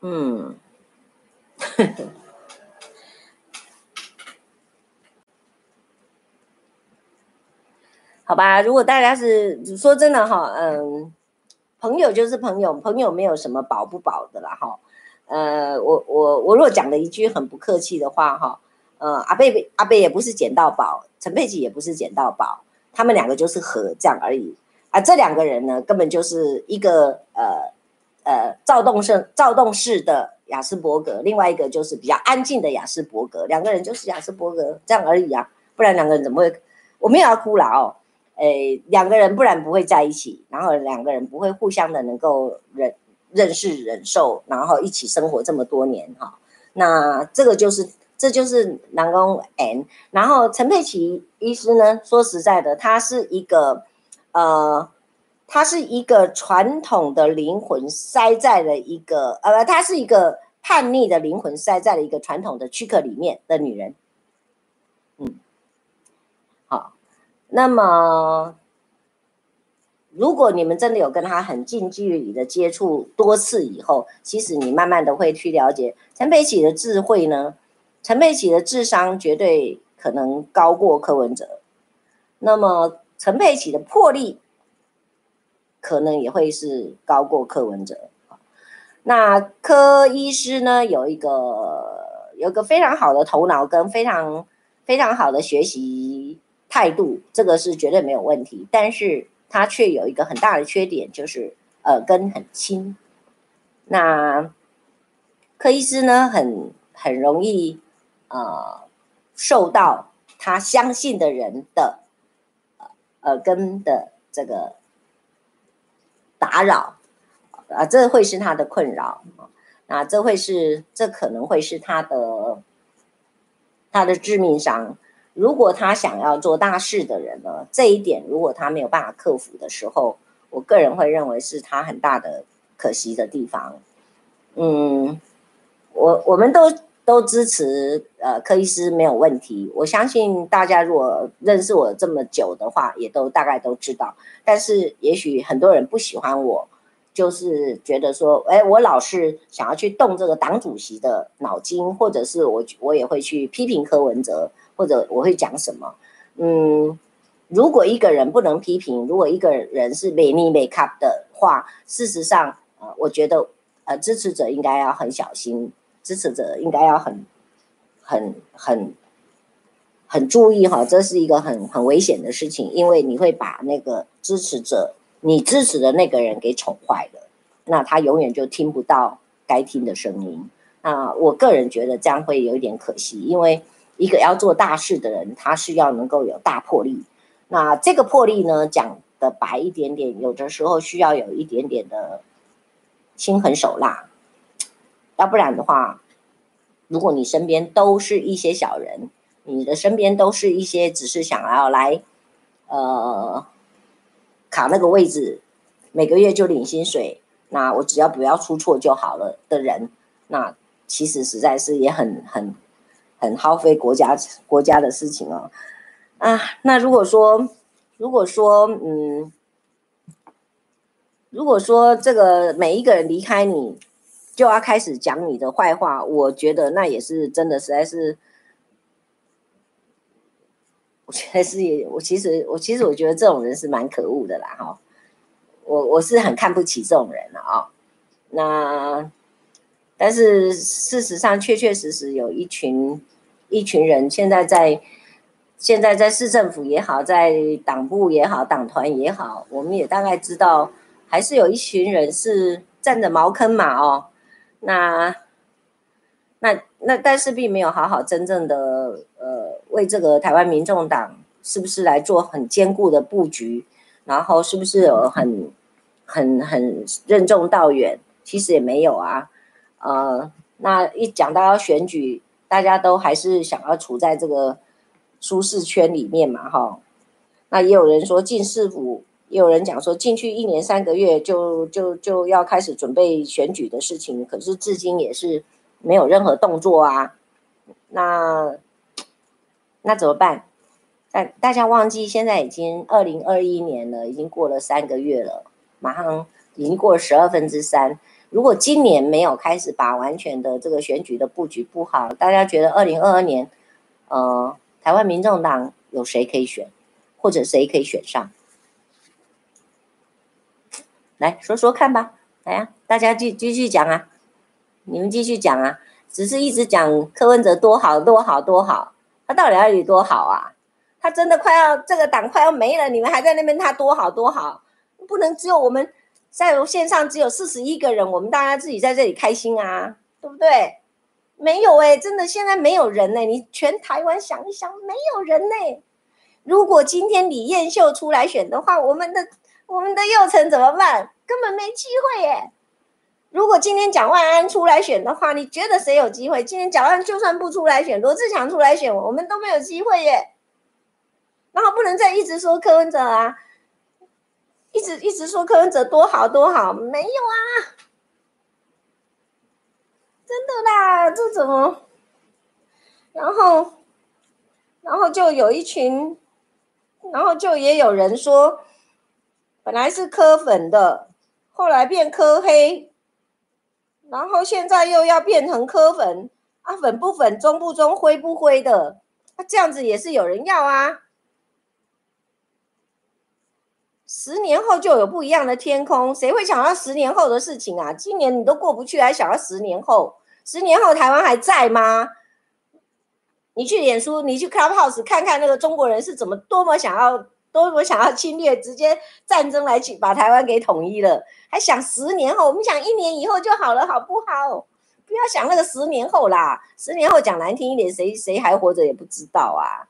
嗯，好吧。如果大家是说真的哈，嗯，朋友就是朋友，朋友没有什么保不保的啦哈。呃，我我我若讲了一句很不客气的话哈，呃，阿贝阿贝也不是捡到宝，陈佩琪也不是捡到宝，他们两个就是合这样而已啊。这两个人呢，根本就是一个呃。呃，躁动式躁动式的亚斯伯格，另外一个就是比较安静的亚斯伯格，两个人就是亚斯伯格这样而已啊，不然两个人怎么会？我没有要哭了哦，诶，两个人不然不会在一起，然后两个人不会互相的能够忍认识忍受，然后一起生活这么多年哈、那这个就是这就是南宫 N，然后陈佩琪医师呢，说实在的，他是一个呃。他是一个传统的灵魂塞在了一个呃，他是一个叛逆的灵魂塞在了一个传统的躯壳里面的女人。嗯，好，那么如果你们真的有跟他很近距离的接触多次以后，其实你慢慢的会去了解陈佩琪的智慧呢，陈佩琪的智商绝对可能高过柯文哲，那么陈佩琪的魄力可能也会是高过柯文哲。那柯医师呢，有一个有一个非常好的头脑跟非常非常好的学习态度，这个是绝对没有问题。但是他却有一个很大的缺点，就是耳根很轻。那柯医师呢，很很容易呃受到他相信的人的耳根的这个打扰。啊，这会是他的困扰啊，这会是，这可能会是他的他的致命伤。如果他想要做大事的人呢，这一点如果他没有办法克服的时候，我个人会认为是他很大的可惜的地方。嗯，我我们都都支持呃柯医师没有问题，我相信大家如果认识我这么久的话，也都大概都知道。但是也许很多人不喜欢我。就是觉得说，哎，我老是想要去动这个党主席的脑筋，或者是我我也会去批评柯文哲，或者我会讲什么。嗯，如果一个人不能批评，如果一个人是没你没卡的话，事实上，呃，我觉得呃支持者应该要很小心，支持者应该要很很很很注意哈，这是一个很很危险的事情，因为你会把那个支持者。你支持的那个人给宠坏了，那他永远就听不到该听的声音。那我个人觉得这样会有一点可惜，因为一个要做大事的人，他是要能够有大魄力。那这个魄力呢，讲的白一点点，有的时候需要有一点点的心狠手辣，要不然的话，如果你身边都是一些小人，你的身边都是一些只是想要来，呃。卡那个位置，每个月就领薪水，那我只要不要出错就好了的人，那其实实在是也很很很耗费国家国家的事情哦。啊，那如果说如果说嗯，如果说这个每一个人离开你，就要开始讲你的坏话，我觉得那也是真的，实在是。我觉得是也，我其实我其实我觉得这种人是蛮可恶的啦哈，我我是很看不起这种人的啊。那但是事实上确确实实有一群一群人现在在现在在市政府也好，在党部也好，党团也好，我们也大概知道，还是有一群人是占着茅坑嘛哦。那那那但是并没有好好真正的呃。为这个台湾民众党是不是来做很坚固的布局？然后是不是有很很很任重道远？其实也没有啊。呃，那一讲到要选举，大家都还是想要处在这个舒适圈里面嘛，哈。那也有人说进市府，也有人讲说进去一年三个月就就就要开始准备选举的事情，可是至今也是没有任何动作啊。那。那怎么办？大大家忘记，现在已经二零二一年了，已经过了三个月了，马上已经过了十二分之三。如果今年没有开始把完全的这个选举的布局布好，大家觉得二零二二年，呃，台湾民众党有谁可以选，或者谁可以选上？来说说看吧，来呀，大家继继续讲啊，你们继续讲啊，只是一直讲柯文哲多好多好多好。他到底要有多好啊？他真的快要这个党快要没了，你们还在那边他多好多好，不能只有我们在线上只有四十一个人，我们大家自己在这里开心啊，对不对？没有哎、真的现在没有人呢、你全台湾想一想，没有人呢、如果今天李彦秀出来选的话，我们的我们的右成怎么办？根本没机会耶、如果今天蒋万安出来选的话，你觉得谁有机会？今天蒋万安就算不出来选，罗志强出来选，我们都没有机会耶。然后不能再一直说柯文哲啊，一直一直说柯文哲多好多好，没有啊，真的啦，这怎么？然后，然后就有一群，然后就也有人说，本来是磕粉的，后来变磕黑，然后现在又要变成磕粉，啊，粉不粉，中不中，灰不灰的，啊，这样子也是有人要啊。十年后就有不一样的天空，谁会想到十年后的事情啊？今年你都过不去，还想要十年后？十年后台湾还在吗？你去脸书，你去 Clubhouse 看看那个中国人是怎么多么想要，都我想要侵略，直接战争来去把台湾给统一了，还想十年后？我们想一年以后就好了，好不好？不要想那个十年后啦，十年后讲难听一点，谁谁还活着也不知道啊。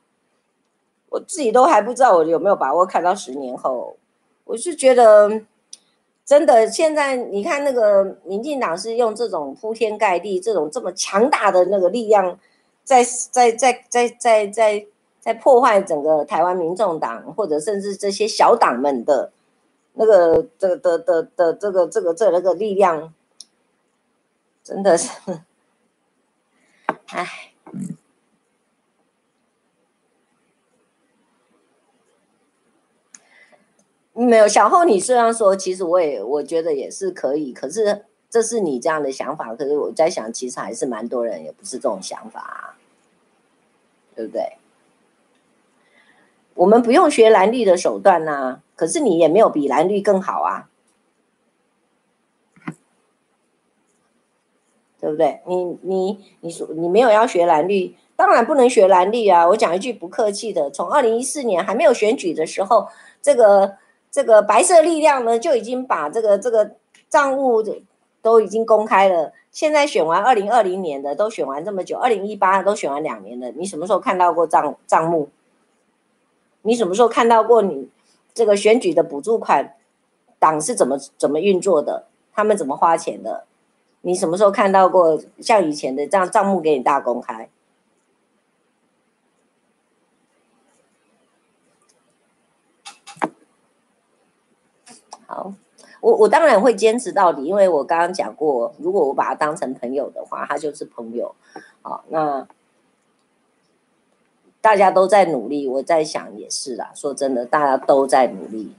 我自己都还不知道我有没有把握看到十年后。我是觉得，真的，现在你看那个民进党是用这种铺天盖地、这种这么强大的那个力量，在在在在在在在破坏整个台湾民众党，或者甚至这些小党们的那个的的的的这个这个这那个力量，真的是，哎。没有小后，你虽然说，其实我也我觉得也是可以，可是这是你这样的想法，可是我在想，其实还是蛮多人也不是这种想法啊，对不对？我们不用学蓝绿的手段呐，可是你也没有比蓝绿更好啊，对不对？你你你说你没有要学蓝绿，当然不能学蓝绿啊！我讲一句不客气的，从二零一四年还没有选举的时候，这个。这个白色力量呢，就已经把这个这个账务都已经公开了。现在选完二零二零年的都选完这么久，二零一八都选完两年了，你什么时候看到过账账目？你什么时候看到过你这个选举的补助款，党是怎么怎么运作的？他们怎么花钱的？你什么时候看到过像以前的这样账目给你大公开？好，我我当然会坚持到底，因为我刚刚讲过，如果我把他当成朋友的话，他就是朋友。好，那大家都在努力，我在想也是啦。说真的，大家都在努力。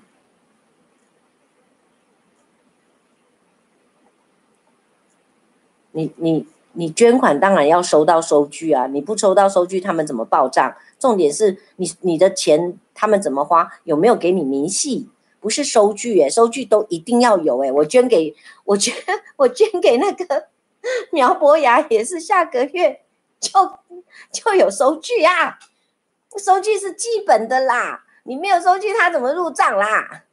你你你捐款当然要收到收据啊，你不收到收据，他们怎么报账？重点是你你的钱他们怎么花？有没有给你明细？不是收据诶，收据都一定要有诶。我捐给 我捐我捐给那个 苗博雅也是下个月就就有收据啊，收据是基本的啦，你没有收据他怎么入账啦？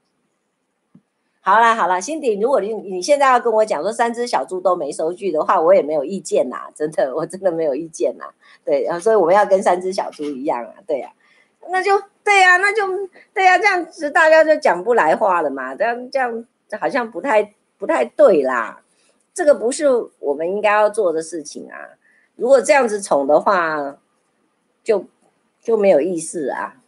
好啦好啦，辛迪，如果你你现在要跟我讲说三只小猪都没收据的话，我也没有意见呐，真的 我真的没有意见呐，对，啊所以我们要跟三只小猪一样啊，对呀、啊，那就。对呀、啊，那就对呀、啊，这样子大家就讲不来话了嘛。这样这样好像不太不太对啦。这个不是我们应该要做的事情啊。如果这样子宠的话，就就没有意思啊。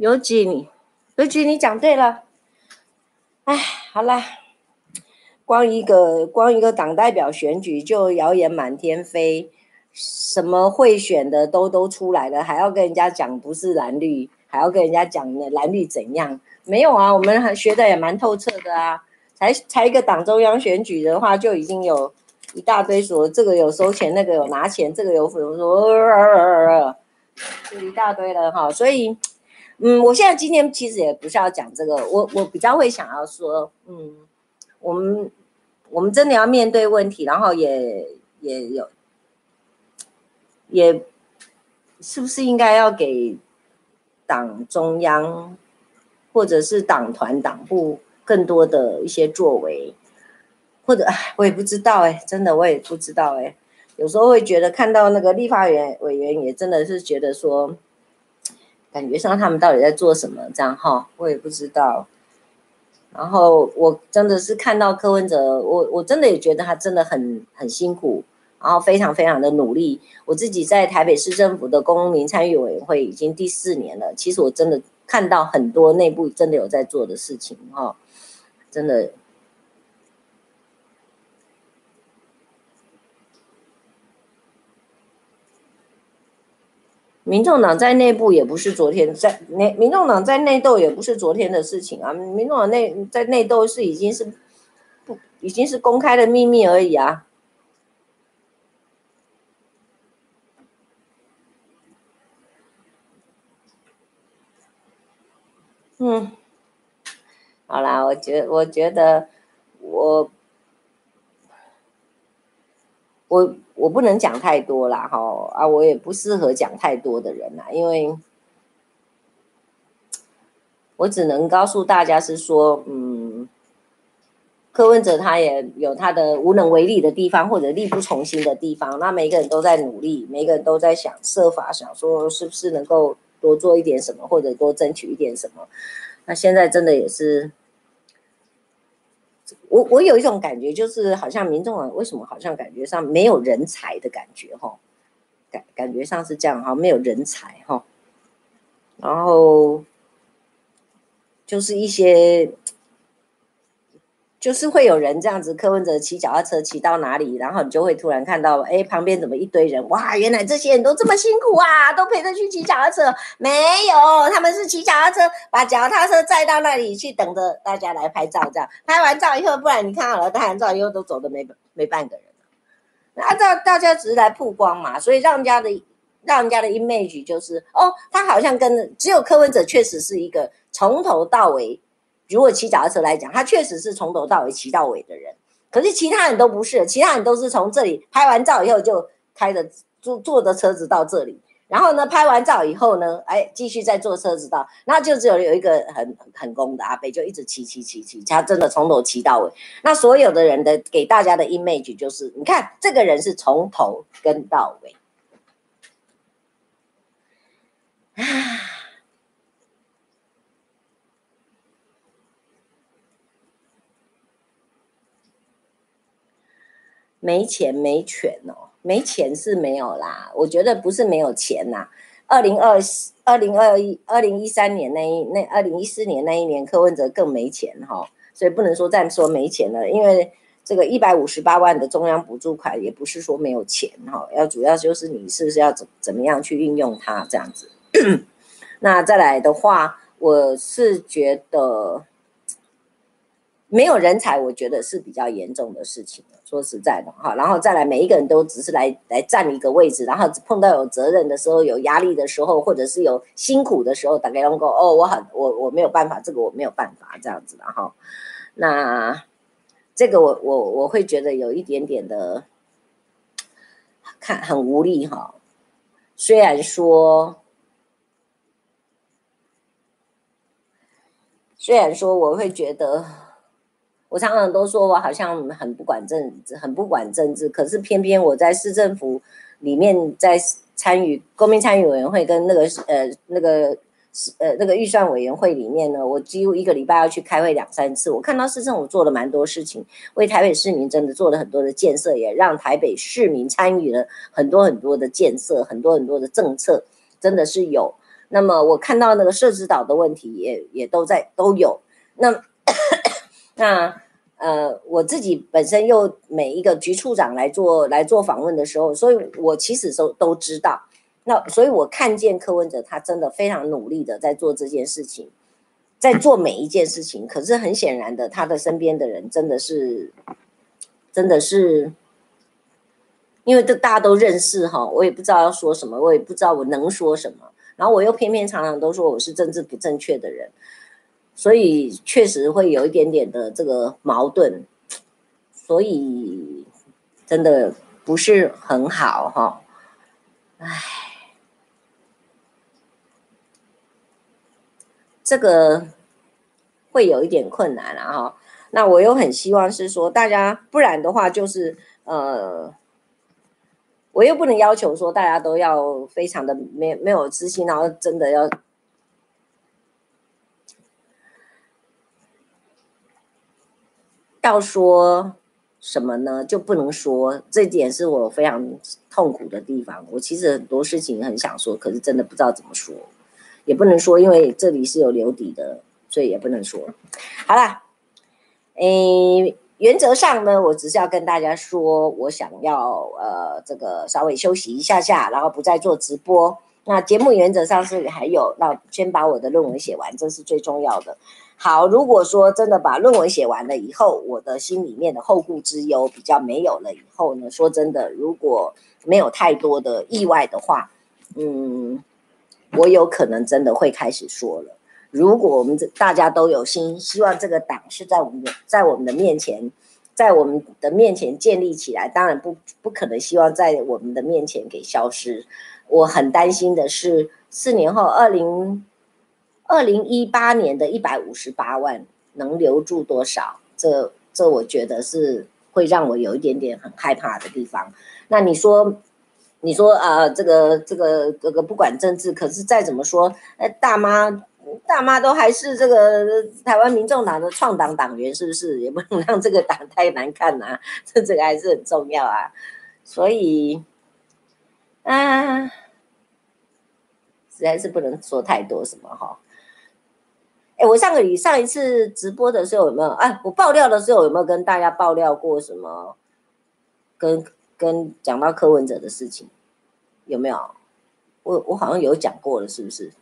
有几你，有几你讲对了。哎，好啦，光一个光一个党代表选举就谣言满天飞，什么贿选的都都出来了，还要跟人家讲不是蓝绿，还要跟人家讲呢蓝绿怎样？没有啊，我们还学的也蛮透彻的啊。才才一个党中央选举的话，就已经有一大堆说这个有收钱，那个有拿钱，这个有什么说，就一大堆了哈，所以。嗯，我现在今天其实也不是要讲这个，我我比较会想要说，嗯，我们我们真的要面对问题，然后也也有，也是不是应该要给党中央或者是党团党部更多的一些作为，或者我也不知道哎，真的我也不知道哎。有时候会觉得看到那个立法员委员也真的是觉得说，感觉上他们到底在做什么这样哈，我也不知道。然后我真的是看到柯文哲，我我真的也觉得他真的很很辛苦，然后非常非常的努力。我自己在台北市政府的公民参与委员会已经第四年了，其实我真的看到很多内部真的有在做的事情哈，真的。民众党在内部也不是昨天在内，民众党在内斗也不是昨天的事情啊。民众党内在内斗是已经是不已经是公开的秘密而已啊。嗯，好啦，我觉我觉得我。我我不能讲太多啦，哈啊，我也不适合讲太多的人啦，因为我只能告诉大家是说，嗯，柯文哲他也有他的无能为力的地方，或者力不从心的地方。那每个人都在努力，每个人都在想设法，想说是不是能够多做一点什么，或者多争取一点什么。那现在真的也是。我我有一种感觉，就是好像民众啊为什么好像感觉上没有人才的感觉哈，感感觉上是这样哈，没有人才哈，然后就是一些。就是会有人这样子，柯文哲骑脚踏车骑到哪里，然后你就会突然看到，哎，旁边怎么一堆人？哇，原来这些人都这么辛苦啊，都陪着去骑脚踏车。没有，他们是骑脚踏车，把脚踏车载到那里去，等着大家来拍照。这样拍完照以后，不然你看好了，拍完照以后都走的没没半个人。那大大家只是来曝光嘛，所以让人家的让人家的 image 就是，哦，他好像跟只有柯文哲确实是一个从头到尾。如果骑脚踏车来讲，他确实是从头到尾骑到尾的人，可是其他人都不是，其他人都是从这里拍完照以后就开着坐坐着车子到这里，然后呢，拍完照以后呢，哎，继续再坐车子到，那就只有有一个很很公的阿北就一直骑骑骑骑，他真的从头骑到尾。那所有的人的给大家的 image 就是，你看这个人是从头跟到尾，啊。没钱没权哦，没钱是没有啦。我觉得不是没有钱呐。二零二二零二一二零一三年那一那二零一四年那一年，柯文哲更没钱哈，所以不能说再说没钱了。因为这个一百五十八万的中央补助款也不是说没有钱哈，要主要就是你是不是要怎怎么样去运用它这样子。那再来的话，我是觉得。没有人才，我觉得是比较严重的事情。说实在的哈，然后再来，每一个人都只是来来占一个位置，然后碰到有责任的时候、有压力的时候，或者是有辛苦的时候，大概能够哦，我很我我没有办法，这个我没有办法这样子的哈。那这个我我我会觉得有一点点的看很无力哈。虽然说。虽然说我会觉得。我常常都说我好像很不管政治，很不管政治，可是偏偏我在市政府里面在参与公民参与委员会跟那个呃那个呃那个预算委员会里面呢，我几乎一个礼拜要去开会两三次。我看到市政府做了蛮多事情，为台北市民真的做了很多的建设，也让台北市民参与了很多很多的建设，很多很多的政策，真的是有。那么我看到那个社子岛的问题也也都在都有。那。那呃，我自己本身又每一个局处长来做来做访问的时候，所以我其实都都知道。那所以我看见柯文哲他真的非常努力的在做这件事情，在做每一件事情。可是很显然的，他的身边的人真的是，真的是，因为这大家都认识哈，我也不知道要说什么，我也不知道我能说什么。然后我又偏偏常常都说我是政治不正确的人。所以确实会有一点点的这个矛盾，所以真的不是很好哈，唉，这个会有一点困难了哈。那我又很希望是说大家，不然的话就是呃，我又不能要求说大家都要非常的没没有自信，然后真的要要说什么呢？就不能说，这点是我非常痛苦的地方。我其实很多事情很想说，可是真的不知道怎么说，也不能说，因为这里是有留底的，所以也不能说。好了。诶，原则上呢，我只是要跟大家说，我想要呃，这个稍微休息一下下，然后不再做直播。那节目原则上是还有，那先把我的论文写完，这是最重要的。好，如果说真的把论文写完了以后，我的心里面的后顾之忧比较没有了以后呢，说真的，如果没有太多的意外的话，嗯，我有可能真的会开始说了。如果我们这大家都有心，希望这个党是在我们的在我们的面前，在我们的面前建立起来，当然不不可能希望在我们的面前给消失。我很担心的是，四年后二零二零一八年的一百五十八万能留住多少？这这我觉得是会让我有一点点很害怕的地方。那你说，你说啊、呃，这个这个这个不管政治，可是再怎么说，呃，大妈。大妈都还是这个台湾民众党的创党党员，是不是？也不能让这个党太难看呐、啊，这 这个还是很重要啊。所以，啊，实在是不能说太多什么哈。哎，我上个礼上一次直播的时候有没有？哎，我爆料的时候有没有跟大家爆料过什么？跟跟讲到柯文哲的事情有没有？我我好像有讲过了，是不是？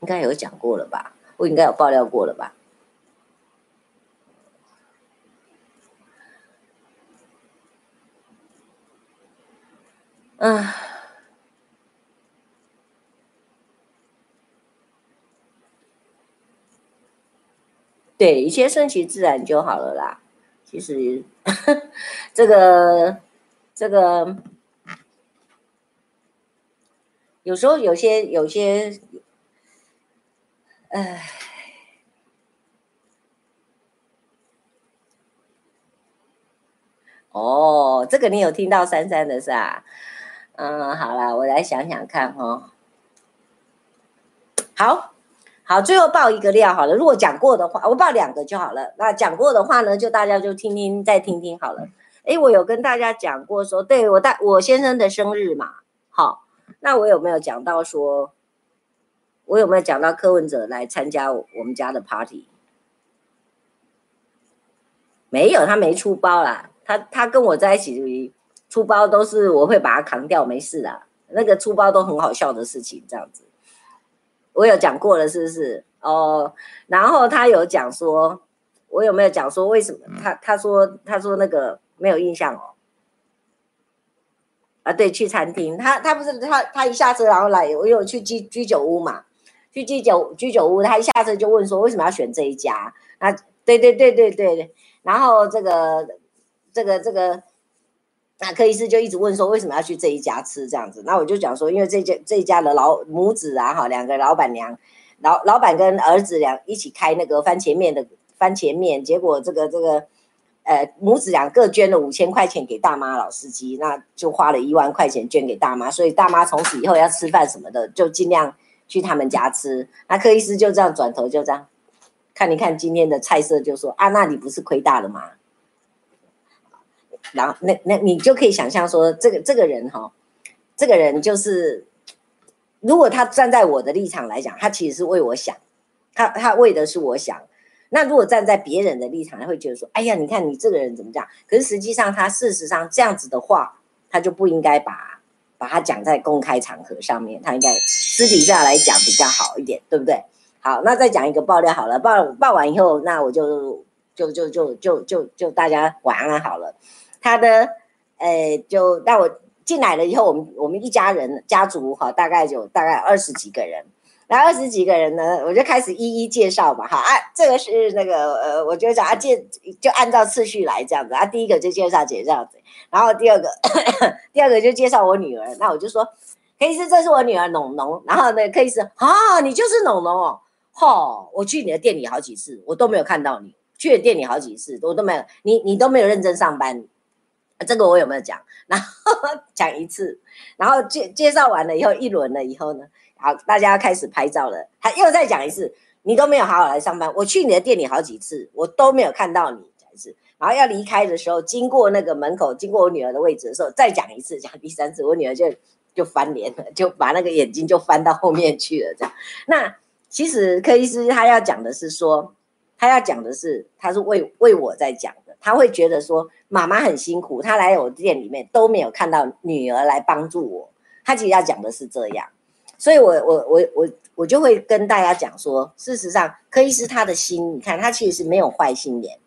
应该有讲过了吧？我应该有爆料过了吧？嗯，对，一切顺其自然就好了啦。其实，这个这个，有时候有些有些。哎，哦，这个你有听到珊珊的是吧？嗯，好了，我来想想看、哦。好，好，最后爆一个料好了。如果讲过的话，我爆两个就好了。那讲过的话呢，就大家就听听，再听听好了。哎，我有跟大家讲过说，对，我大我先生的生日嘛。好，那我有没有讲到说？我有没有讲到柯文哲来参加我们家的 party？没有，他没出包啦。他他跟我在一起出包都是我会把他扛掉，没事的。那个出包都很好笑的事情，这样子。我有讲过了，是不是？哦，然后他有讲说，我有没有讲说为什么？他他说他说那个没有印象哦。啊，对，去餐厅，他他不是他他一下车然后来，我有去居居酒屋嘛。去居酒居酒屋，他一下车就问说：“为什么要选这一家？”啊，对对对对对。然后这个这个这个，那柯医师就一直问说：“为什么要去这一家吃这样子？”那我就讲说：“因为这家这一家的老母子啊，哈，两个老板娘，老老板跟儿子俩一起开那个番茄面的番茄面，结果这个这个，呃，母子俩各捐了五千块钱给大妈老司机，那就花了一万块钱捐给大妈，所以大妈从此以后要吃饭什么的，就尽量。”去他们家吃，那柯医师就这样转头就这样看一看今天的菜色，就说啊，那你不是亏大了吗？然后那那你就可以想象说，这个这个人哈、哦，这个人就是，如果他站在我的立场来讲，他其实是为我想，他他为的是我想。那如果站在别人的立场，他会觉得说，哎呀，你看你这个人怎么讲？可是实际上他事实上这样子的话，他就不应该把。把它讲在公开场合上面，他应该私底下来讲比较好一点，对不对？好，那再讲一个爆料好了，爆爆完以后，那我就就就就就就就大家晚安好了。他的呃，就让我进来了以后，我们我们一家人家族哈，大概就大概二十几个人。那二十几个人呢，我就开始一一介绍吧，哈啊，这个是那个呃，我就讲啊，介就按照次序来这样子啊，第一个就介绍姐这样子，然后第二个第二个就介绍我女儿，那我就说，可以是，这是我女儿农农，然后呢，可以是啊，你就是农农哦，吼，我去你的店里好几次，我都没有看到你。去了店里好几次，我都没有，你你都没有认真上班。这个我有没有讲？然后 讲一次，然后介介绍完了以后，一轮了以后呢，好，大家要开始拍照了。他又再讲一次，你都没有好好来上班。我去你的店里好几次，我都没有看到你。讲一次，然后要离开的时候，经过那个门口，经过我女儿的位置的时候，再讲一次，讲第三次，我女儿就就翻脸了，就把那个眼睛就翻到后面去了。这样，那其实柯医师他要讲的是说，他要讲的是，他是为为我在讲。他会觉得说妈妈很辛苦，他来我店里面都没有看到女儿来帮助我。他其实要讲的是这样，所以我我我我我就会跟大家讲说，事实上柯医师他的心，你看他其实是没有坏心眼，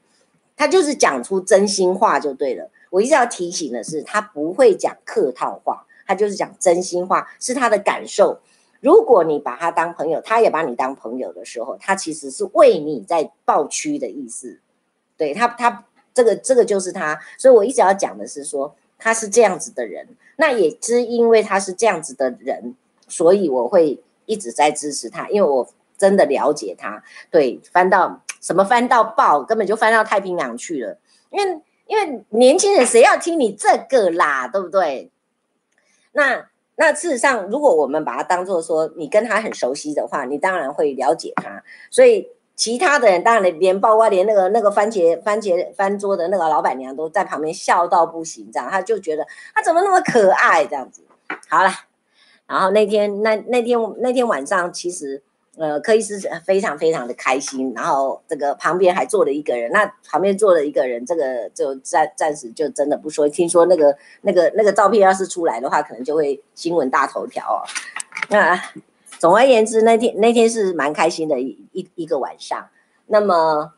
他就是讲出真心话就对了。我一直要提醒的是，他不会讲客套话，他就是讲真心话，是他的感受。如果你把他当朋友，他也把你当朋友的时候，他其实是为你在抱屈的意思。对他他。这个这个就是他，所以我一直要讲的是说他是这样子的人，那也是因为他是这样子的人，所以我会一直在支持他，因为我真的了解他。对，翻到什么翻到爆，根本就翻到太平洋去了。因为因为年轻人谁要听你这个啦，对不对？那那事实上，如果我们把他当做说你跟他很熟悉的话，你当然会了解他，所以。其他的人当然连包括连那个那个番茄番茄翻桌的那个老板娘都在旁边笑到不行，这样他就觉得他怎么那么可爱这样子。好了，然后那天那那天那天晚上，其实呃柯医师非常非常的开心，然后这个旁边还坐了一个人，那旁边坐了一个人，这个就暂暂时就真的不说。听说那个那个那个照片要是出来的话，可能就会新闻大头条哦。那。总而言之，那天那天是蛮开心的一一一个晚上。那么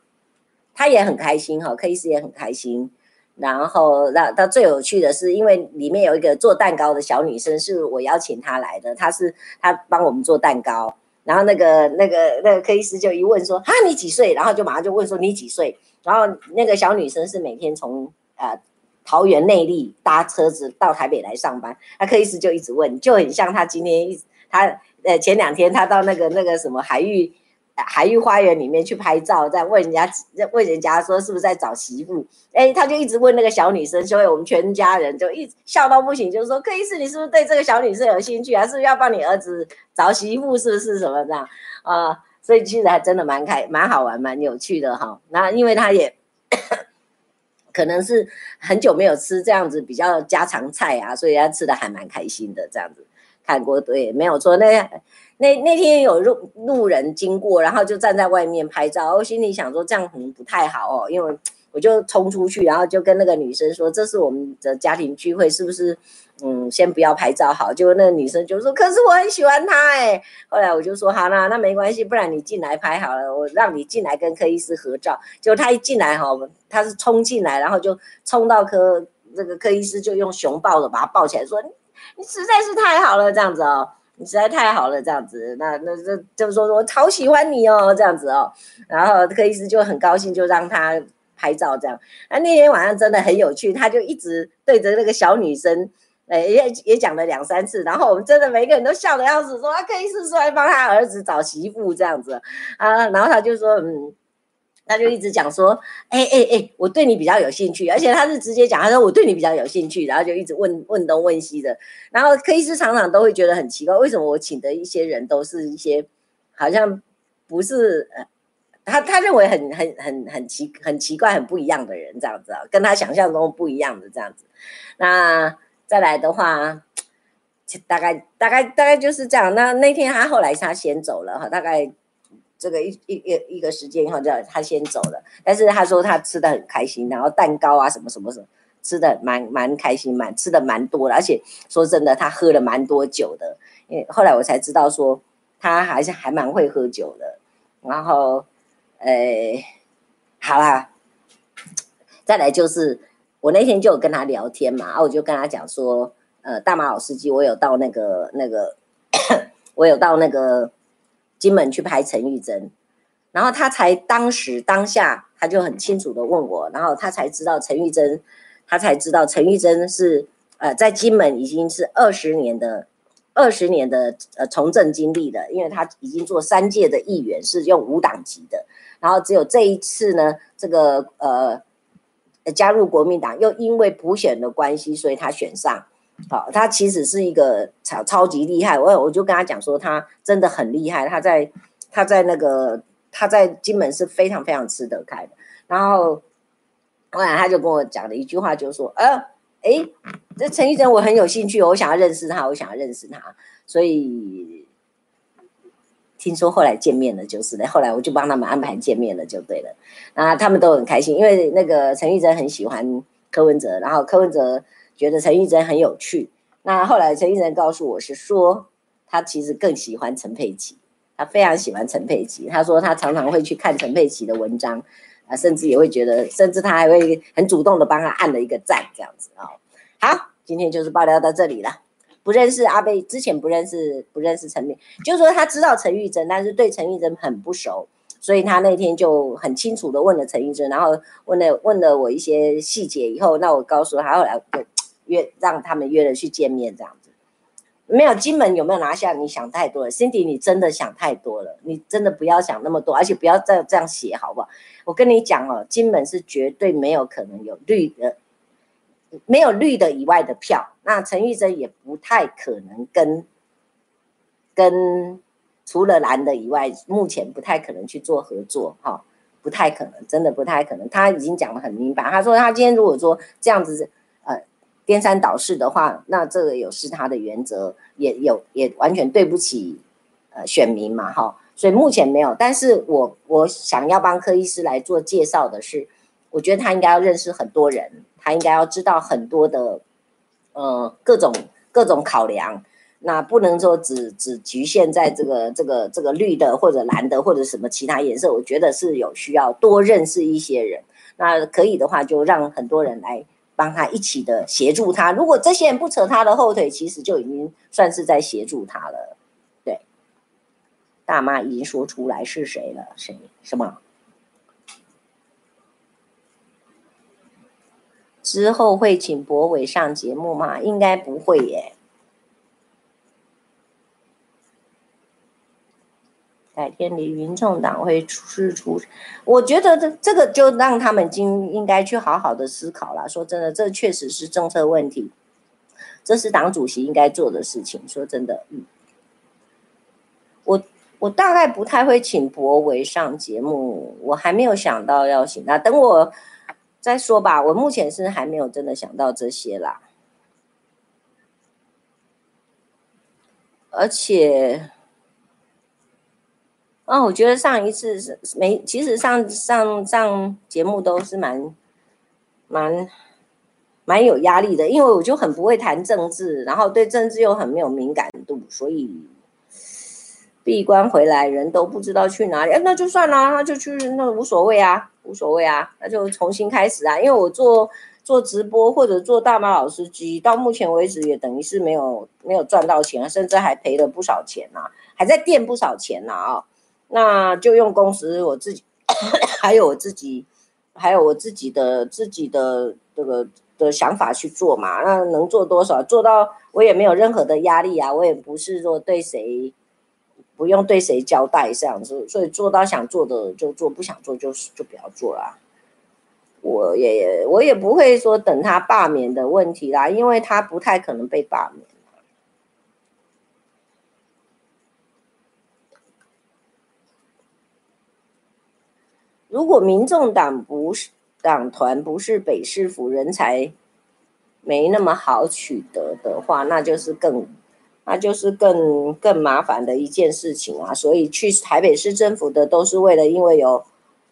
他也很开心哈，柯医师也很开心。然后那到最有趣的是，因为里面有一个做蛋糕的小女生，是我邀请她来的。她是她帮我们做蛋糕。然后那个那个那个柯医师就一问说：“啊，你几岁？”然后就马上就问说：“你几岁？”然后那个小女生是每天从呃桃园内坜搭车子到台北来上班。那柯医师就一直问，就很像他今天一他。呃，前两天他到那个那个什么海域，海域花园里面去拍照，在问人家问人家说是不是在找媳妇？哎，他就一直问那个小女生，所以我们全家人就一笑到不行，就是说，柯医师，你是不是对这个小女生有兴趣啊？是不是要帮你儿子找媳妇？是不是什么这样啊、所以其实还真的蛮开蛮好玩，蛮有趣的哈。那因为他也可能是很久没有吃这样子比较家常菜啊，所以他吃的还蛮开心的这样子。看过对，没有错。那那那天有路路人经过，然后就站在外面拍照。我心里想说，这样可能不太好哦，因为我就冲出去，然后就跟那个女生说：“这是我们的家庭聚会，是不是？嗯，先不要拍照好。”结果那个女生就说：“可是我很喜欢他哎。”后来我就说：“好啦，那没关系，不然你进来拍好了，我让你进来跟柯医师合照。”结果他一进来哈，他是冲进来，然后就冲到柯这个柯医师就用熊抱的把他抱起来说。你实在是太好了，这样子哦，你实在太好了，这样子，那那这就是说我超喜欢你哦，这样子哦，然后柯医师就很高兴，就让他拍照这样。那那天晚上真的很有趣，他就一直对着那个小女生，诶也也讲了两三次，然后我们真的每个人都笑得要死，说啊，柯医师说来帮他儿子找媳妇这样子啊，然后他就说嗯。他就一直讲说，哎哎哎，我对你比较有兴趣，而且他是直接讲，他说我对你比较有兴趣，然后就一直问问东问西的。然后柯医师常常都会觉得很奇怪，为什么我请的一些人都是一些好像不是，他他认为很很很很奇很奇怪很不一样的人这样子啊，跟他想象中不一样的这样子。那再来的话，大概大概大概就是这样。那那天他后来他先走了哈，大概。这个一一一一个时间以后，就他先走了。但是他说他吃的很开心，然后蛋糕啊什么什么什么，吃的蛮蛮开心，蛮吃的蛮多的。而且说真的，他喝了蛮多酒的。因为后来我才知道说，他还是还蛮会喝酒的。然后，呃，好啦，再来就是我那天就有跟他聊天嘛，啊，我就跟他讲说，呃，大马老司机，我有到那个那个，我有到那个。金门去拍陈玉珍，然后他才当时当下他就很清楚的问我，然后他才知道陈玉珍，他才知道陈玉珍是呃在金门已经是二十年的二十年的呃从政经历的，因为他已经做三届的议员，是用无党籍的，然后只有这一次呢，这个呃加入国民党，又因为普选的关系，所以他选上。好，他其实是一个超超级厉害，我我就跟他讲说，他真的很厉害，他在他在那个他在金门是非常非常吃得开的。然后后来他就跟我讲了一句话，就说，呃，哎，这陈玉珍我很有兴趣，我想要认识他，我想要认识他，所以听说后来见面了，就是的，后来我就帮他们安排见面了，就对了。啊，他们都很开心，因为那个陈玉珍很喜欢柯文哲，然后柯文哲。觉得陈玉珍很有趣，那后来陈玉珍告诉我是说，他其实更喜欢陈佩琪，他非常喜欢陈佩琪。他说他常常会去看陈佩琪的文章，啊，甚至也会觉得，甚至他还会很主动的帮他按了一个赞，这样子啊。好，今天就是爆料到这里了。不认识阿贝，之前不认识，不认识陈佩，就是说他知道陈玉珍，但是对陈玉珍很不熟，所以他那天就很清楚的问了陈玉珍，然后问了问了我一些细节以后，那我告诉他后来就。约让他们约了去见面，这样子没有金门有没有拿下？你想太多了，Cindy，你真的想太多了，你真的不要想那么多，而且不要再这样写，好不好？我跟你讲哦，金门是绝对没有可能有绿的，没有绿的以外的票。那陈玉珍也不太可能跟跟除了蓝的以外，目前不太可能去做合作，哈，不太可能，真的不太可能。他已经讲得很明白，他说他今天如果说这样子。颠三倒四的话，那这个有失他的原则，也有也完全对不起呃选民嘛，哈，所以目前没有。但是我我想要帮柯医师来做介绍的是，我觉得他应该要认识很多人，他应该要知道很多的呃各种各种考量，那不能说只只局限在这个这个这个绿的或者蓝的或者什么其他颜色，我觉得是有需要多认识一些人，那可以的话就让很多人来。帮他一起的协助他，如果这些人不扯他的后腿，其实就已经算是在协助他了。对，大妈已经说出来是谁了，谁？什么？之后会请博伟上节目吗？应该不会耶。改天离民众党会出事出，我觉得这这个就让他们应应该去好好的思考了。说真的，这确实是政策问题，这是党主席应该做的事情。说真的，嗯，我我大概不太会请柏维上节目，我还没有想到要请他，等我再说吧。我目前是还没有真的想到这些啦，而且。哦，我觉得上一次是没，其实上上上节目都是蛮蛮蛮有压力的，因为我就很不会谈政治，然后对政治又很没有敏感度，所以闭关回来人都不知道去哪里，哎，那就算了，那就去，那无所谓啊，无所谓啊，那就重新开始啊，因为我做做直播或者做大马老司机，到目前为止也等于是没有没有赚到钱，甚至还赔了不少钱呐、啊，还在垫不少钱呐啊。那就用公司我自己，还有我自己，还有我自己的自己的这个的想法去做嘛。那能做多少？做到我也没有任何的压力啊，我也不是说对谁不用对谁交代这样子，所以做到想做的就做，不想做就就不要做啦。我也我也不会说等他罢免的问题啦，因为他不太可能被罢免。如果民众党不是党团，不是北市府人才没那么好取得的话，那就是更，那就是更更麻烦的一件事情啊！所以去台北市政府的都是为了因为有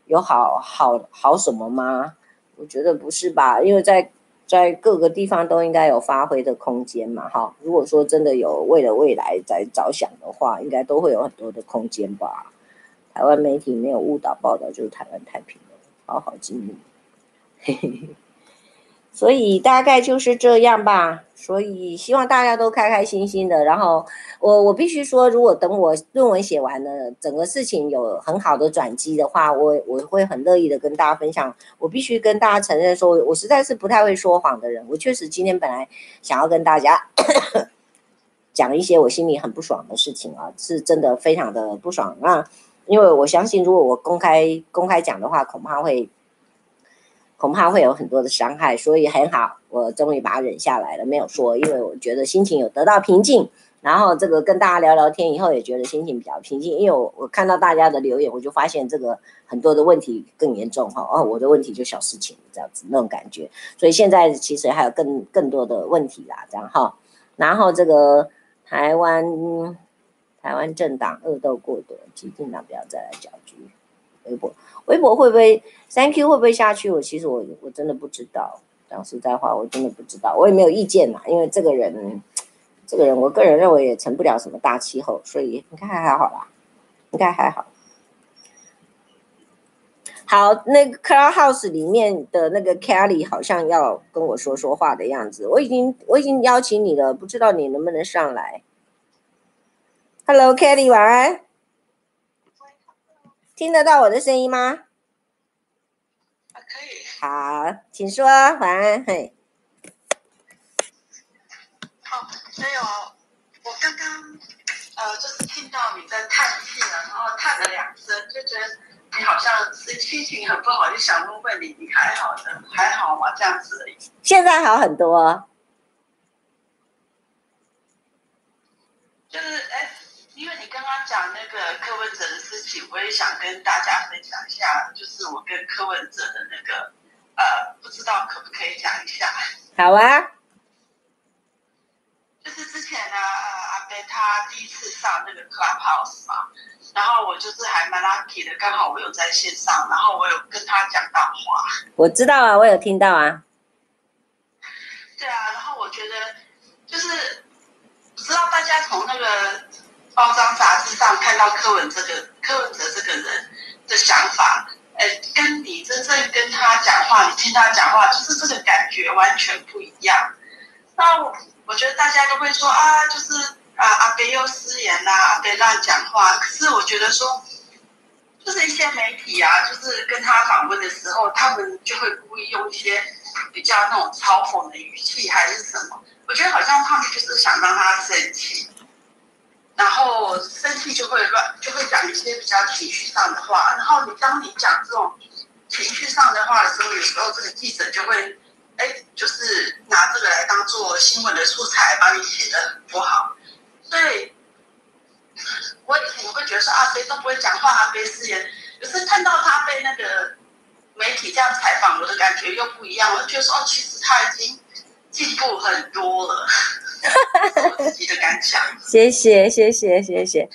有好好好什么吗？我觉得不是吧，因为在在各个地方都应该有发挥的空间嘛，哈！如果说真的有为了未来在着想的话，应该都会有很多的空间吧。台湾媒体没有误导报道，就是台湾太平了，好好经营。所以大概就是这样吧。所以希望大家都开开心心的。然后我我必须说，如果等我论文写完了，整个事情有很好的转机的话，我我会很乐意的跟大家分享。我必须跟大家承认说，我实在是不太会说谎的人。我确实今天本来想要跟大家。讲一些我心里很不爽的事情啊，是真的非常的不爽。那因为我相信，如果我公开公开讲的话，恐怕会恐怕会有很多的伤害，所以很好，我终于把它忍下来了，没有说，因为我觉得心情有得到平静。然后这个跟大家聊聊天以后，也觉得心情比较平静，因为我我看到大家的留言，我就发现这个很多的问题更严重哈，哦，我的问题就小事情这样子那种感觉，所以现在其实还有更更多的问题啦，这样哈。然后这个台湾台湾政党恶斗过多，基进党不要再来搅局。微博微博会不会 Thank you 会不会下去？我其实我我真的不知道，讲实在话，我真的不知道，我也没有意见嘛，因为这个人。这个人，我个人认为也成不了什么大气候，所以应该还好啦，应该还好。好，那个 Cloud House 里面的那个 Kelly 好像要跟我说说话的样子，我已经我已经邀请你了，不知道你能不能上来。Hello，Kelly，晚安。听得到我的声音吗？可以。好，请说，晚安，嘿。没有，我刚刚呃，就是听到你在叹气了，然后叹了两声，就觉得你好像是心情很不好，就想问问你，你还好的，还好吗？这样子而已。现在好很多。就是哎，因为你刚刚讲那个柯文哲的事情，我也想跟大家分享一下，就是我跟柯文哲的那个呃，不知道可不可以讲一下？好啊。就是之前呢，阿贝他第一次上那个 Clubhouse 嘛，然后我就是还蛮 lucky 的，刚好我有在线上，然后我有跟他讲到话。我知道啊，我有听到啊。对啊，然后我觉得就是不知道大家从那个包装杂志上看到柯文这个柯文哲这个人的想法，哎，跟你真正跟他讲话，你听他讲话，就是这个感觉完全不一样。那我。我觉得大家都会说啊，就是啊，阿北又失言啦，阿北乱讲话。可是我觉得说，就是一些媒体啊，就是跟他访问的时候，他们就会故意用一些比较那种嘲讽的语气，还是什么？我觉得好像他们就是想让他生气，然后生气就会乱，就会讲一些比较情绪上的话。然后你当你讲这种情绪上的话的时候，有时候这个记者就会。哎，就是拿这个来当做新闻的素材，把你写的不好。所以，我以前会觉得说阿飞都不会讲话阿飞是言。可是看到他被那个媒体这样采访，我的感觉又不一样。我就觉得说，哦，其实他已经进步很多了。我自己的感想。谢谢，谢谢，谢谢。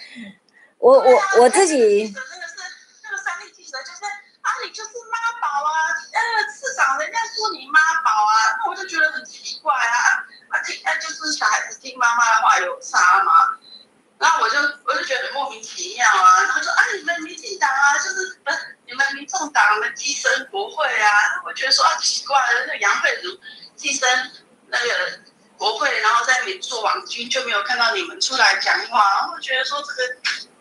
我我我自己。真的是那个三立记者就是啊，你就是妈宝啊，呃市长，人家说你妈宝啊，那我就觉得很奇怪啊。啊，听，那就是小孩子听妈妈的话有差吗？然后我就我就觉得莫名其妙啊。他说啊，你们民进党啊，就是不是你们民众党的寄生国会啊？我觉得说啊，奇怪了，那个杨慧如寄生那个国会，然后在那里做网军，就没有看到你们出来讲话。然后觉得说这个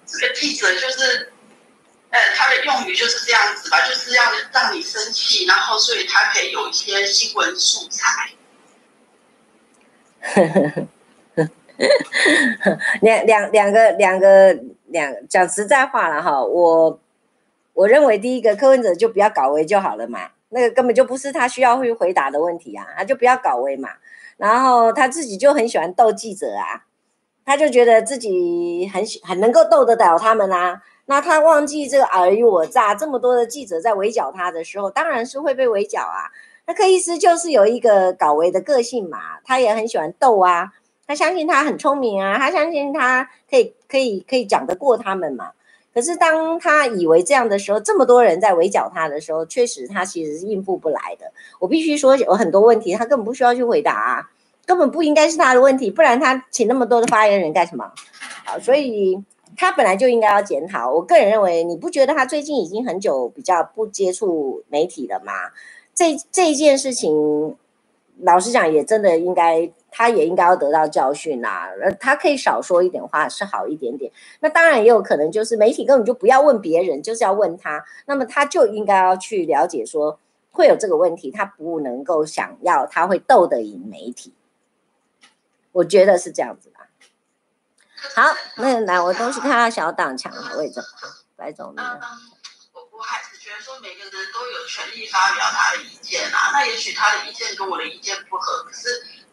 这个记者就是。呃，他的用语就是这样子吧，就是要让你生气，然后所以他可以有一些新闻素材。呵呵呵两两两个两个两讲实在话了哈，我我认为第一个柯文哲就不要搞为就好了嘛，那个根本就不是他需要去回答的问题啊，他就不要搞维嘛，然后他自己就很喜欢逗记者啊，他就觉得自己很喜很能够逗得了他们啊。那他忘记这个尔虞我诈，这么多的记者在围剿他的时候，当然是会被围剿啊。那柯医师就是有一个搞维的个性嘛，他也很喜欢逗啊，他相信他很聪明啊，他相信他可以可以可以讲得过他们嘛。可是当他以为这样的时候，这么多人在围剿他的时候，确实他其实是应付不来的。我必须说，有很多问题他根本不需要去回答，根本不应该是他的问题，不然他请那么多的发言人干什么？啊，所以。他本来就应该要检讨。我个人认为，你不觉得他最近已经很久比较不接触媒体了吗？这这一件事情，老实讲，也真的应该，他也应该要得到教训啦。呃，他可以少说一点话是好一点点。那当然也有可能就是媒体根本就不要问别人，就是要问他。那么他就应该要去了解说会有这个问题，他不能够想要他会斗得赢媒体。我觉得是这样子吧。好，那来，我都是看到小党抢了位置，白总呢。我我还是觉得说，每个人都有权利发表他的意见啊。那也许他的意见跟我的意见不合，可是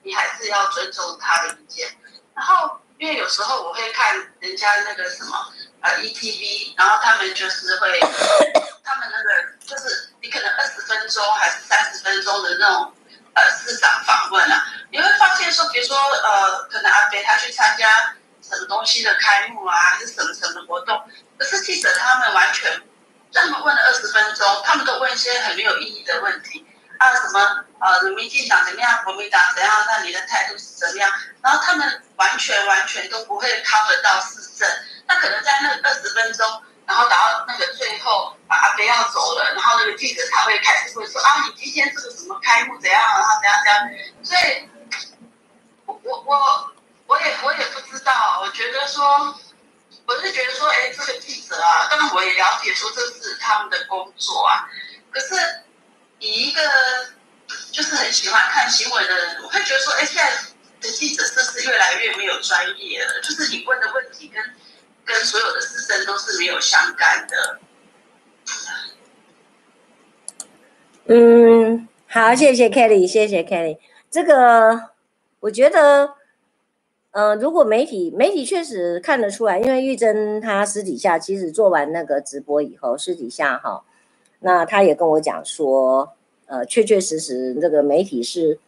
你还是要尊重他的意见。然后，因为有时候我会看人家那个什么呃 ETV，然后他们就是会，他们那个就是你可能二十分钟还是三十分钟的那种呃市长访问啊，你会发现说，比如说呃，可能阿飞他去参加。什么东西的开幕啊，还是什么什么活动？可是记者他们完全，他们问了二十分钟，他们都问一些很没有意义的问题啊，什么呃，民进党怎么样，国民党怎样？那你的态度是怎么样？然后他们完全完全都不会 cover 到市政。那可能在那二十分钟，然后到那个最后啊，阿北要走了，然后那个记者才会开始会说啊，你今天这个什么开幕怎样？然后怎样怎样？所以，我我我。我也我也不知道，我觉得说，我是觉得说，哎，这个记者啊，当然我也了解说这是他们的工作啊。可是以一个就是很喜欢看新闻的人，我会觉得说，哎，现在的记者是不是越来越没有专业了？就是你问的问题跟跟所有的事实都是没有相干的。嗯，好，谢谢 Kelly，谢谢 Kelly。这个我觉得。呃，如果媒体媒体确实看得出来，因为玉珍她私底下其实做完那个直播以后，私底下哈，那他也跟我讲说，呃，确确实实这个媒体是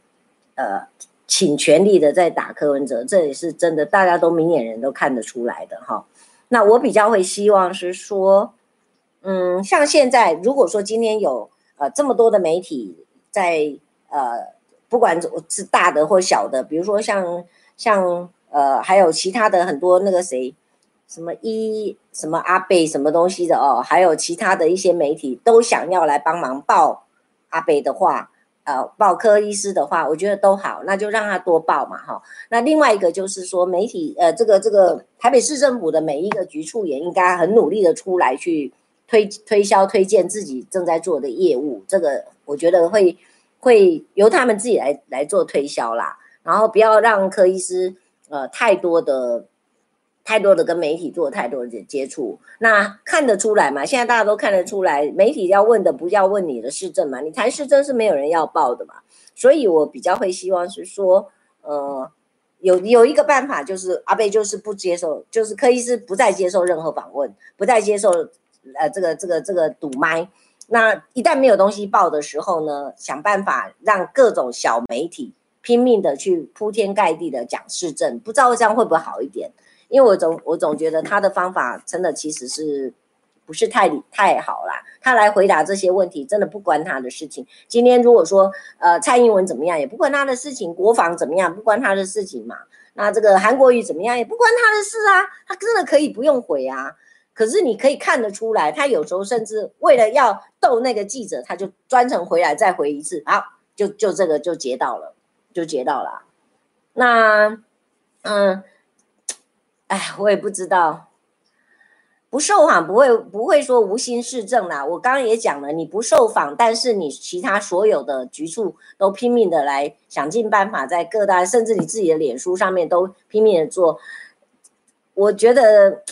呃倾全力的在打柯文哲，这也是真的，大家都明眼人都看得出来的哈。那我比较会希望是说，嗯，像现在如果说今天有呃这么多的媒体在呃，不管是大的或小的，比如说像像。呃，还有其他的很多那个谁，什么一什么阿北什么东西的哦，还有其他的一些媒体都想要来帮忙报阿北的话，呃，报柯医师的话，我觉得都好，那就让他多报嘛，哈。那另外一个就是说，媒体呃，这个这个台北市政府的每一个局处也应该很努力的出来去推推销推荐自己正在做的业务，这个我觉得会会由他们自己来来做推销啦，然后不要让柯医师。呃，太多的，太多的跟媒体做太多的接触，那看得出来嘛？现在大家都看得出来，媒体要问的不要问你的市政嘛，你谈市政是没有人要报的嘛。所以我比较会希望是说，呃，有有一个办法，就是阿贝就是不接受，就是柯医师不再接受任何访问，不再接受呃这个这个这个堵麦。那一旦没有东西报的时候呢，想办法让各种小媒体。拼命的去铺天盖地的讲市政，不知道这样会不会好一点？因为我总我总觉得他的方法真的其实是不是太太好啦。他来回答这些问题，真的不关他的事情。今天如果说呃蔡英文怎么样，也不关他的事情；国防怎么样，不关他的事情嘛。那这个韩国瑜怎么样，也不关他的事啊。他真的可以不用回啊。可是你可以看得出来，他有时候甚至为了要逗那个记者，他就专程回来再回一次，好，就就这个就截到了。就截到了，那，嗯，哎，我也不知道，不受访不会不会说无心事政啦。我刚刚也讲了，你不受访，但是你其他所有的局处都拼命的来想尽办法，在各大甚至你自己的脸书上面都拼命的做。我觉得，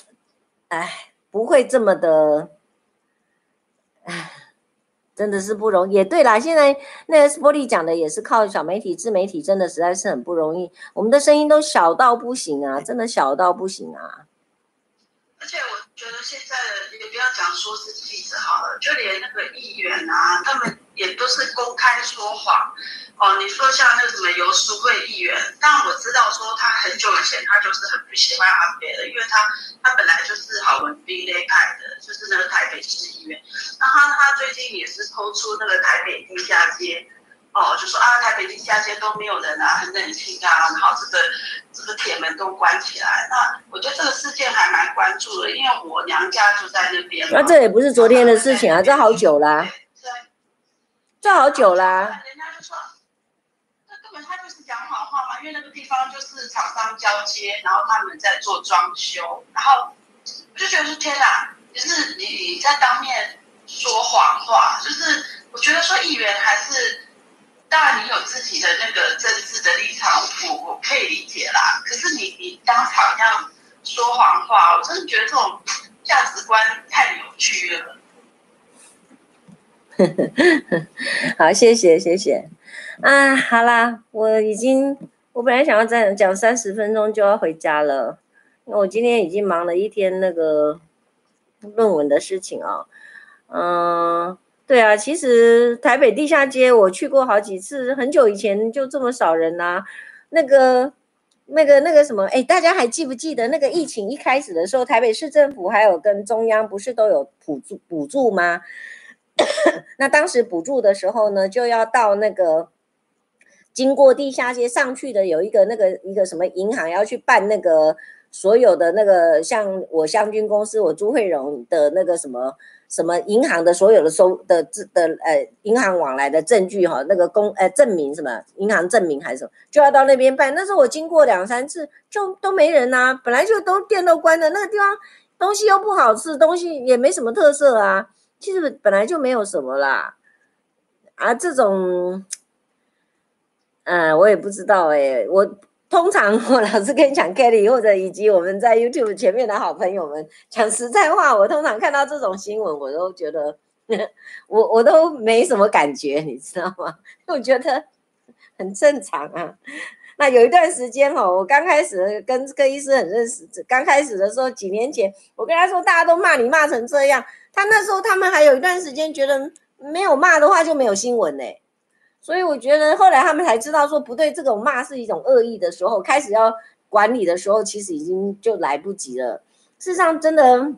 哎，不会这么的，哎。真的是不容易，也对啦。现在那个玻璃讲的也是靠小媒体、自媒体，真的实在是很不容易。我们的声音都小到不行啊，真的小到不行啊。而且我觉得现在的，也不要讲说是记者好了，就连那个议员啊，他们也都是公开说谎。哦，你说像那个什么游淑慧议员，但我知道说他很久以前他就是很不喜欢阿北的，因为他他本来就是郝文斌那派的，就是那个台北市议员。那他最近也是抛出那个台北地下街，哦，就说啊台北地下街都没有人啊，很冷清啊，然后这个这个铁门都关起来。那我觉得这个事件还蛮关注的，因为我娘家就在那边。那这也不是昨天的事情啊，这好久啦，对，这好久啦那根本他就是。讲谎话嘛，因为那个地方就是厂商交接，然后他们在做装修，然后我就觉得是天哪，就是你你在当面说谎话，就是我觉得说议员还是，当然你有自己的那个政治的立场，我我可以理解啦。可是你你当场要说谎话，我真的觉得这种价值观太扭曲了。好，谢谢谢谢。啊，好啦，我已经，我本来想要再讲三十分钟就要回家了，因为我今天已经忙了一天那个论文的事情啊。嗯，对啊，其实台北地下街我去过好几次，很久以前就这么少人呐。那个、那个、那个什么，哎，大家还记不记得那个疫情一开始的时候，台北市政府还有跟中央不是都有补助补助吗？那当时补助的时候呢，就要到那个经过地下街上去的有一个那个一个什么银行要去办那个所有的那个像我湘军公司我朱慧荣的那个什么。什么银行的所有的收的的，的呃银行往来的证据哈，那个公呃证明什么银行证明还是什么，就要到那边办。那时候我经过两三次，就都没人呐、本来就都店都关的，那个地方东西又不好吃，东西也没什么特色啊，其实本来就没有什么啦，啊这种，嗯、我也不知道哎、我。通常我老是跟你讲 Kelly 或者以及我们在 YouTube 前面的好朋友们讲实在话，我通常看到这种新闻，我都觉得我我都没什么感觉，你知道吗？我觉得很正常啊。那有一段时间哦，我刚开始跟这个医师很认识，刚开始的时候几年前，我跟他说大家都骂你骂成这样，他那时候他们还有一段时间觉得没有骂的话就没有新闻呢、所以我觉得后来他们才知道说不对，这种骂是一种恶意的时候，开始要管理的时候，其实已经就来不及了。事实上，真的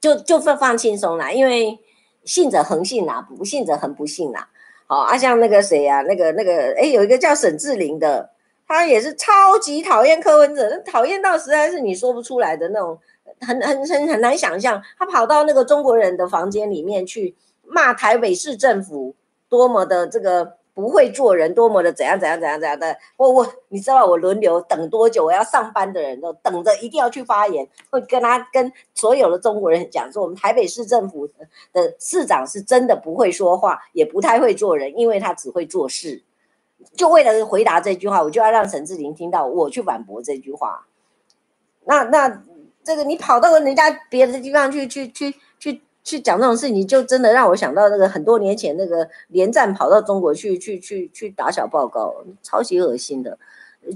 就就放放轻松啦，因为信者恒信啦，不信者恒不信啦。好啊，像那个谁呀、啊，那个那个哎，有一个叫沈志玲的，他也是超级讨厌柯文哲，讨厌到实在是你说不出来的那种，很很很很难想象。他跑到那个中国人的房间里面去骂台北市政府。多么的这个不会做人，多么的怎样怎样怎样怎样的，我我你知道我轮流等多久？我要上班的人都等着一定要去发言，会跟他跟所有的中国人讲说，我们台北市政府的市长是真的不会说话，也不太会做人，因为他只会做事。就为了回答这句话，我就要让陈志玲听到我去反驳这句话。那那这个你跑到人家别的地方去去去去。去讲这种事，你就真的让我想到那个很多年前那个连战跑到中国去去去去打小报告，超级恶心的。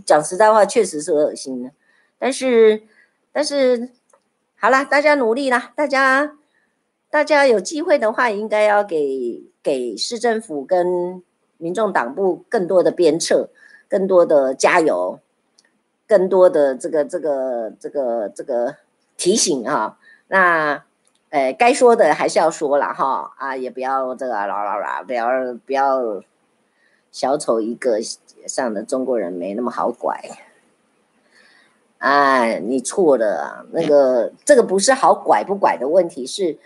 讲实在话，确实是恶心的。但是，但是，好了，大家努力啦，大家大家有机会的话，应该要给给市政府跟民众党部更多的鞭策，更多的加油，更多的这个这个这个这个提醒啊，那。哎，该说的还是要说了哈啊，也不要这个啦啦啦，不要不要小丑一个上的中国人没那么好拐。哎，你错了，那个这个不是好拐不拐的问题，是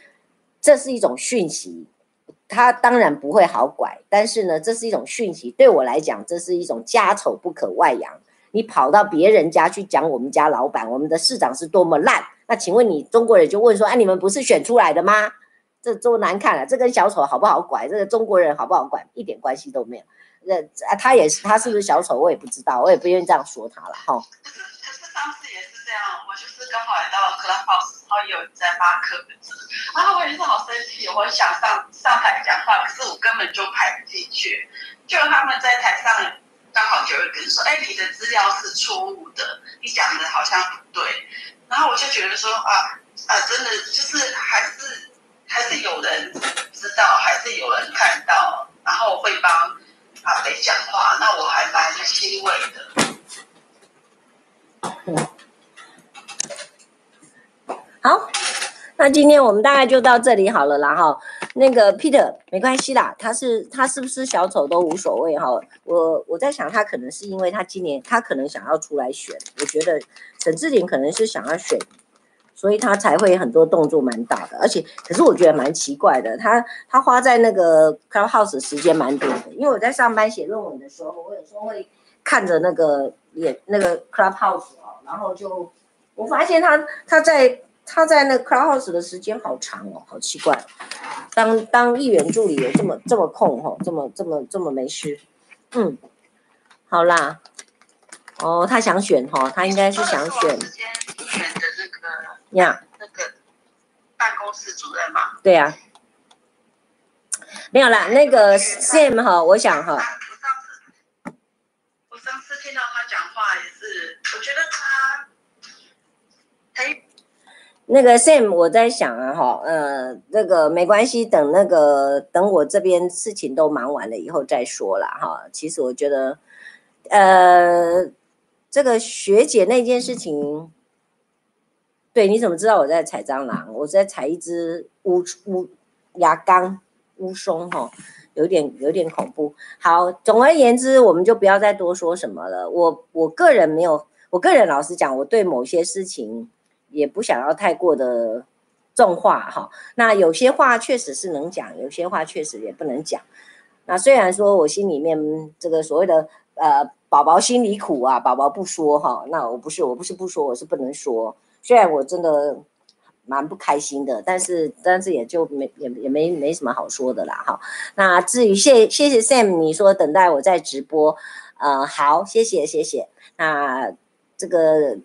这是一种讯息，他当然不会好拐，但是呢，这是一种讯息，对我来讲，这是一种家丑不可外扬。你跑到别人家去讲我们家老板，我们的市长是多么烂。那请问你中国人就问说：哎，你们不是选出来的吗？这多难看了，这跟小丑好不好拐？这个中国人好不好拐？一点关系都没有。那啊，他也是，他是不是小丑？我也不知道，我也不愿意这样说他了哈。可是可是上次也是这样，我就是刚好来到了 Clubhouse，然后有在骂柯文哲，然后我也是好生气，我想上上台讲话，可是我根本就排不进去。就他们在台上刚好就有人跟说：哎，你的资料是错误的，你讲的好像不对。然后我就觉得说啊啊，真的就是还是还是有人知道，还是有人看到，然后会帮阿北讲话，那我还蛮欣慰的。好，那今天我们大概就到这里好了然后。那个 Peter 没关系啦，他是他是不是小丑都无所谓哈。我我在想他可能是因为他今年他可能想要出来选，我觉得。沈志玲可能是想要选，所以他才会很多动作蛮大的，而且可是我觉得蛮奇怪的，他他花在那个 Clubhouse 时间蛮多的，因为我在上班写论文的时候，我有时候会看着那个也那个 Clubhouse 哦，然后就我发现他他在他在那个 Clubhouse 的时间好长哦，好奇怪，当当议员助理有这么这么空吼，这么这么这么没事，嗯，好啦。哦，他想选哈，他应该是想选选的那个。呀，那个办公室主任嘛。对呀、啊。没有啦，那个 Sam 哈，我想哈。那个 Sam，我在想啊哈，呃，那个没关系，等那个等我这边事情都忙完了以后再说啦哈。其实我觉得，呃，这个学姐那件事情，对，你怎么知道我在采蟑螂？我在采一只乌乌牙缸。乌松哈，有点有点恐怖。好，总而言之，我们就不要再多说什么了。我我个人没有，我个人老实讲，我对某些事情也不想要太过的重话哈。那有些话确实是能讲，有些话确实也不能讲。那虽然说我心里面这个所谓的呃宝宝心里苦啊，宝宝不说哈，那我不是我不是不说，我是不能说。虽然我真的。蛮不开心的，但是但是也就没也也没没什么好说的啦哈。那至于谢谢谢 Sam，你说等待我在直播，呃好，谢谢谢谢。那这个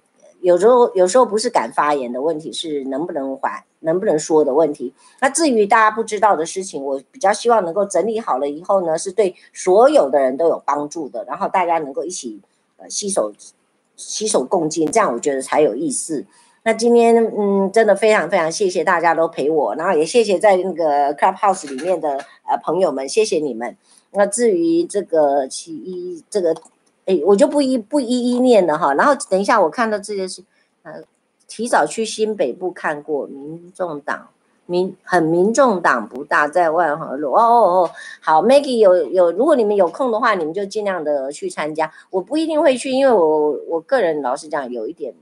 有时候有时候不是敢发言的问题，是能不能还能不能说的问题。那至于大家不知道的事情，我比较希望能够整理好了以后呢，是对所有的人都有帮助的，然后大家能够一起呃携手携手共进，这样我觉得才有意思。那今天，嗯，真的非常非常谢谢大家都陪我，然后也谢谢在那个 Clubhouse 里面的呃朋友们，谢谢你们。那至于这个其一，这个，哎，我就不一不一一念了哈。然后等一下我看到这件事，呃，提早去新北部看过，民众党民很民众党不大，在万和路。哦哦哦，好，Maggie 有有，如果你们有空的话，你们就尽量的去参加。我不一定会去，因为我我个人老实讲有一点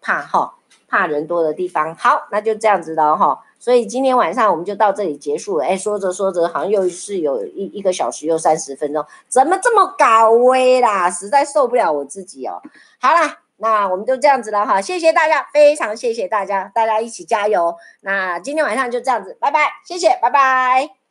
怕哈。怕人多的地方，好，那就这样子了哈。所以今天晚上我们就到这里结束了。哎，说着说着，好像又是有一一个小时又三十分钟，怎么这么搞威啦？实在受不了我自己哦。好啦，那我们就这样子了哈。谢谢大家，非常谢谢大家，大家一起加油。那今天晚上就这样子，拜拜，谢谢，拜拜。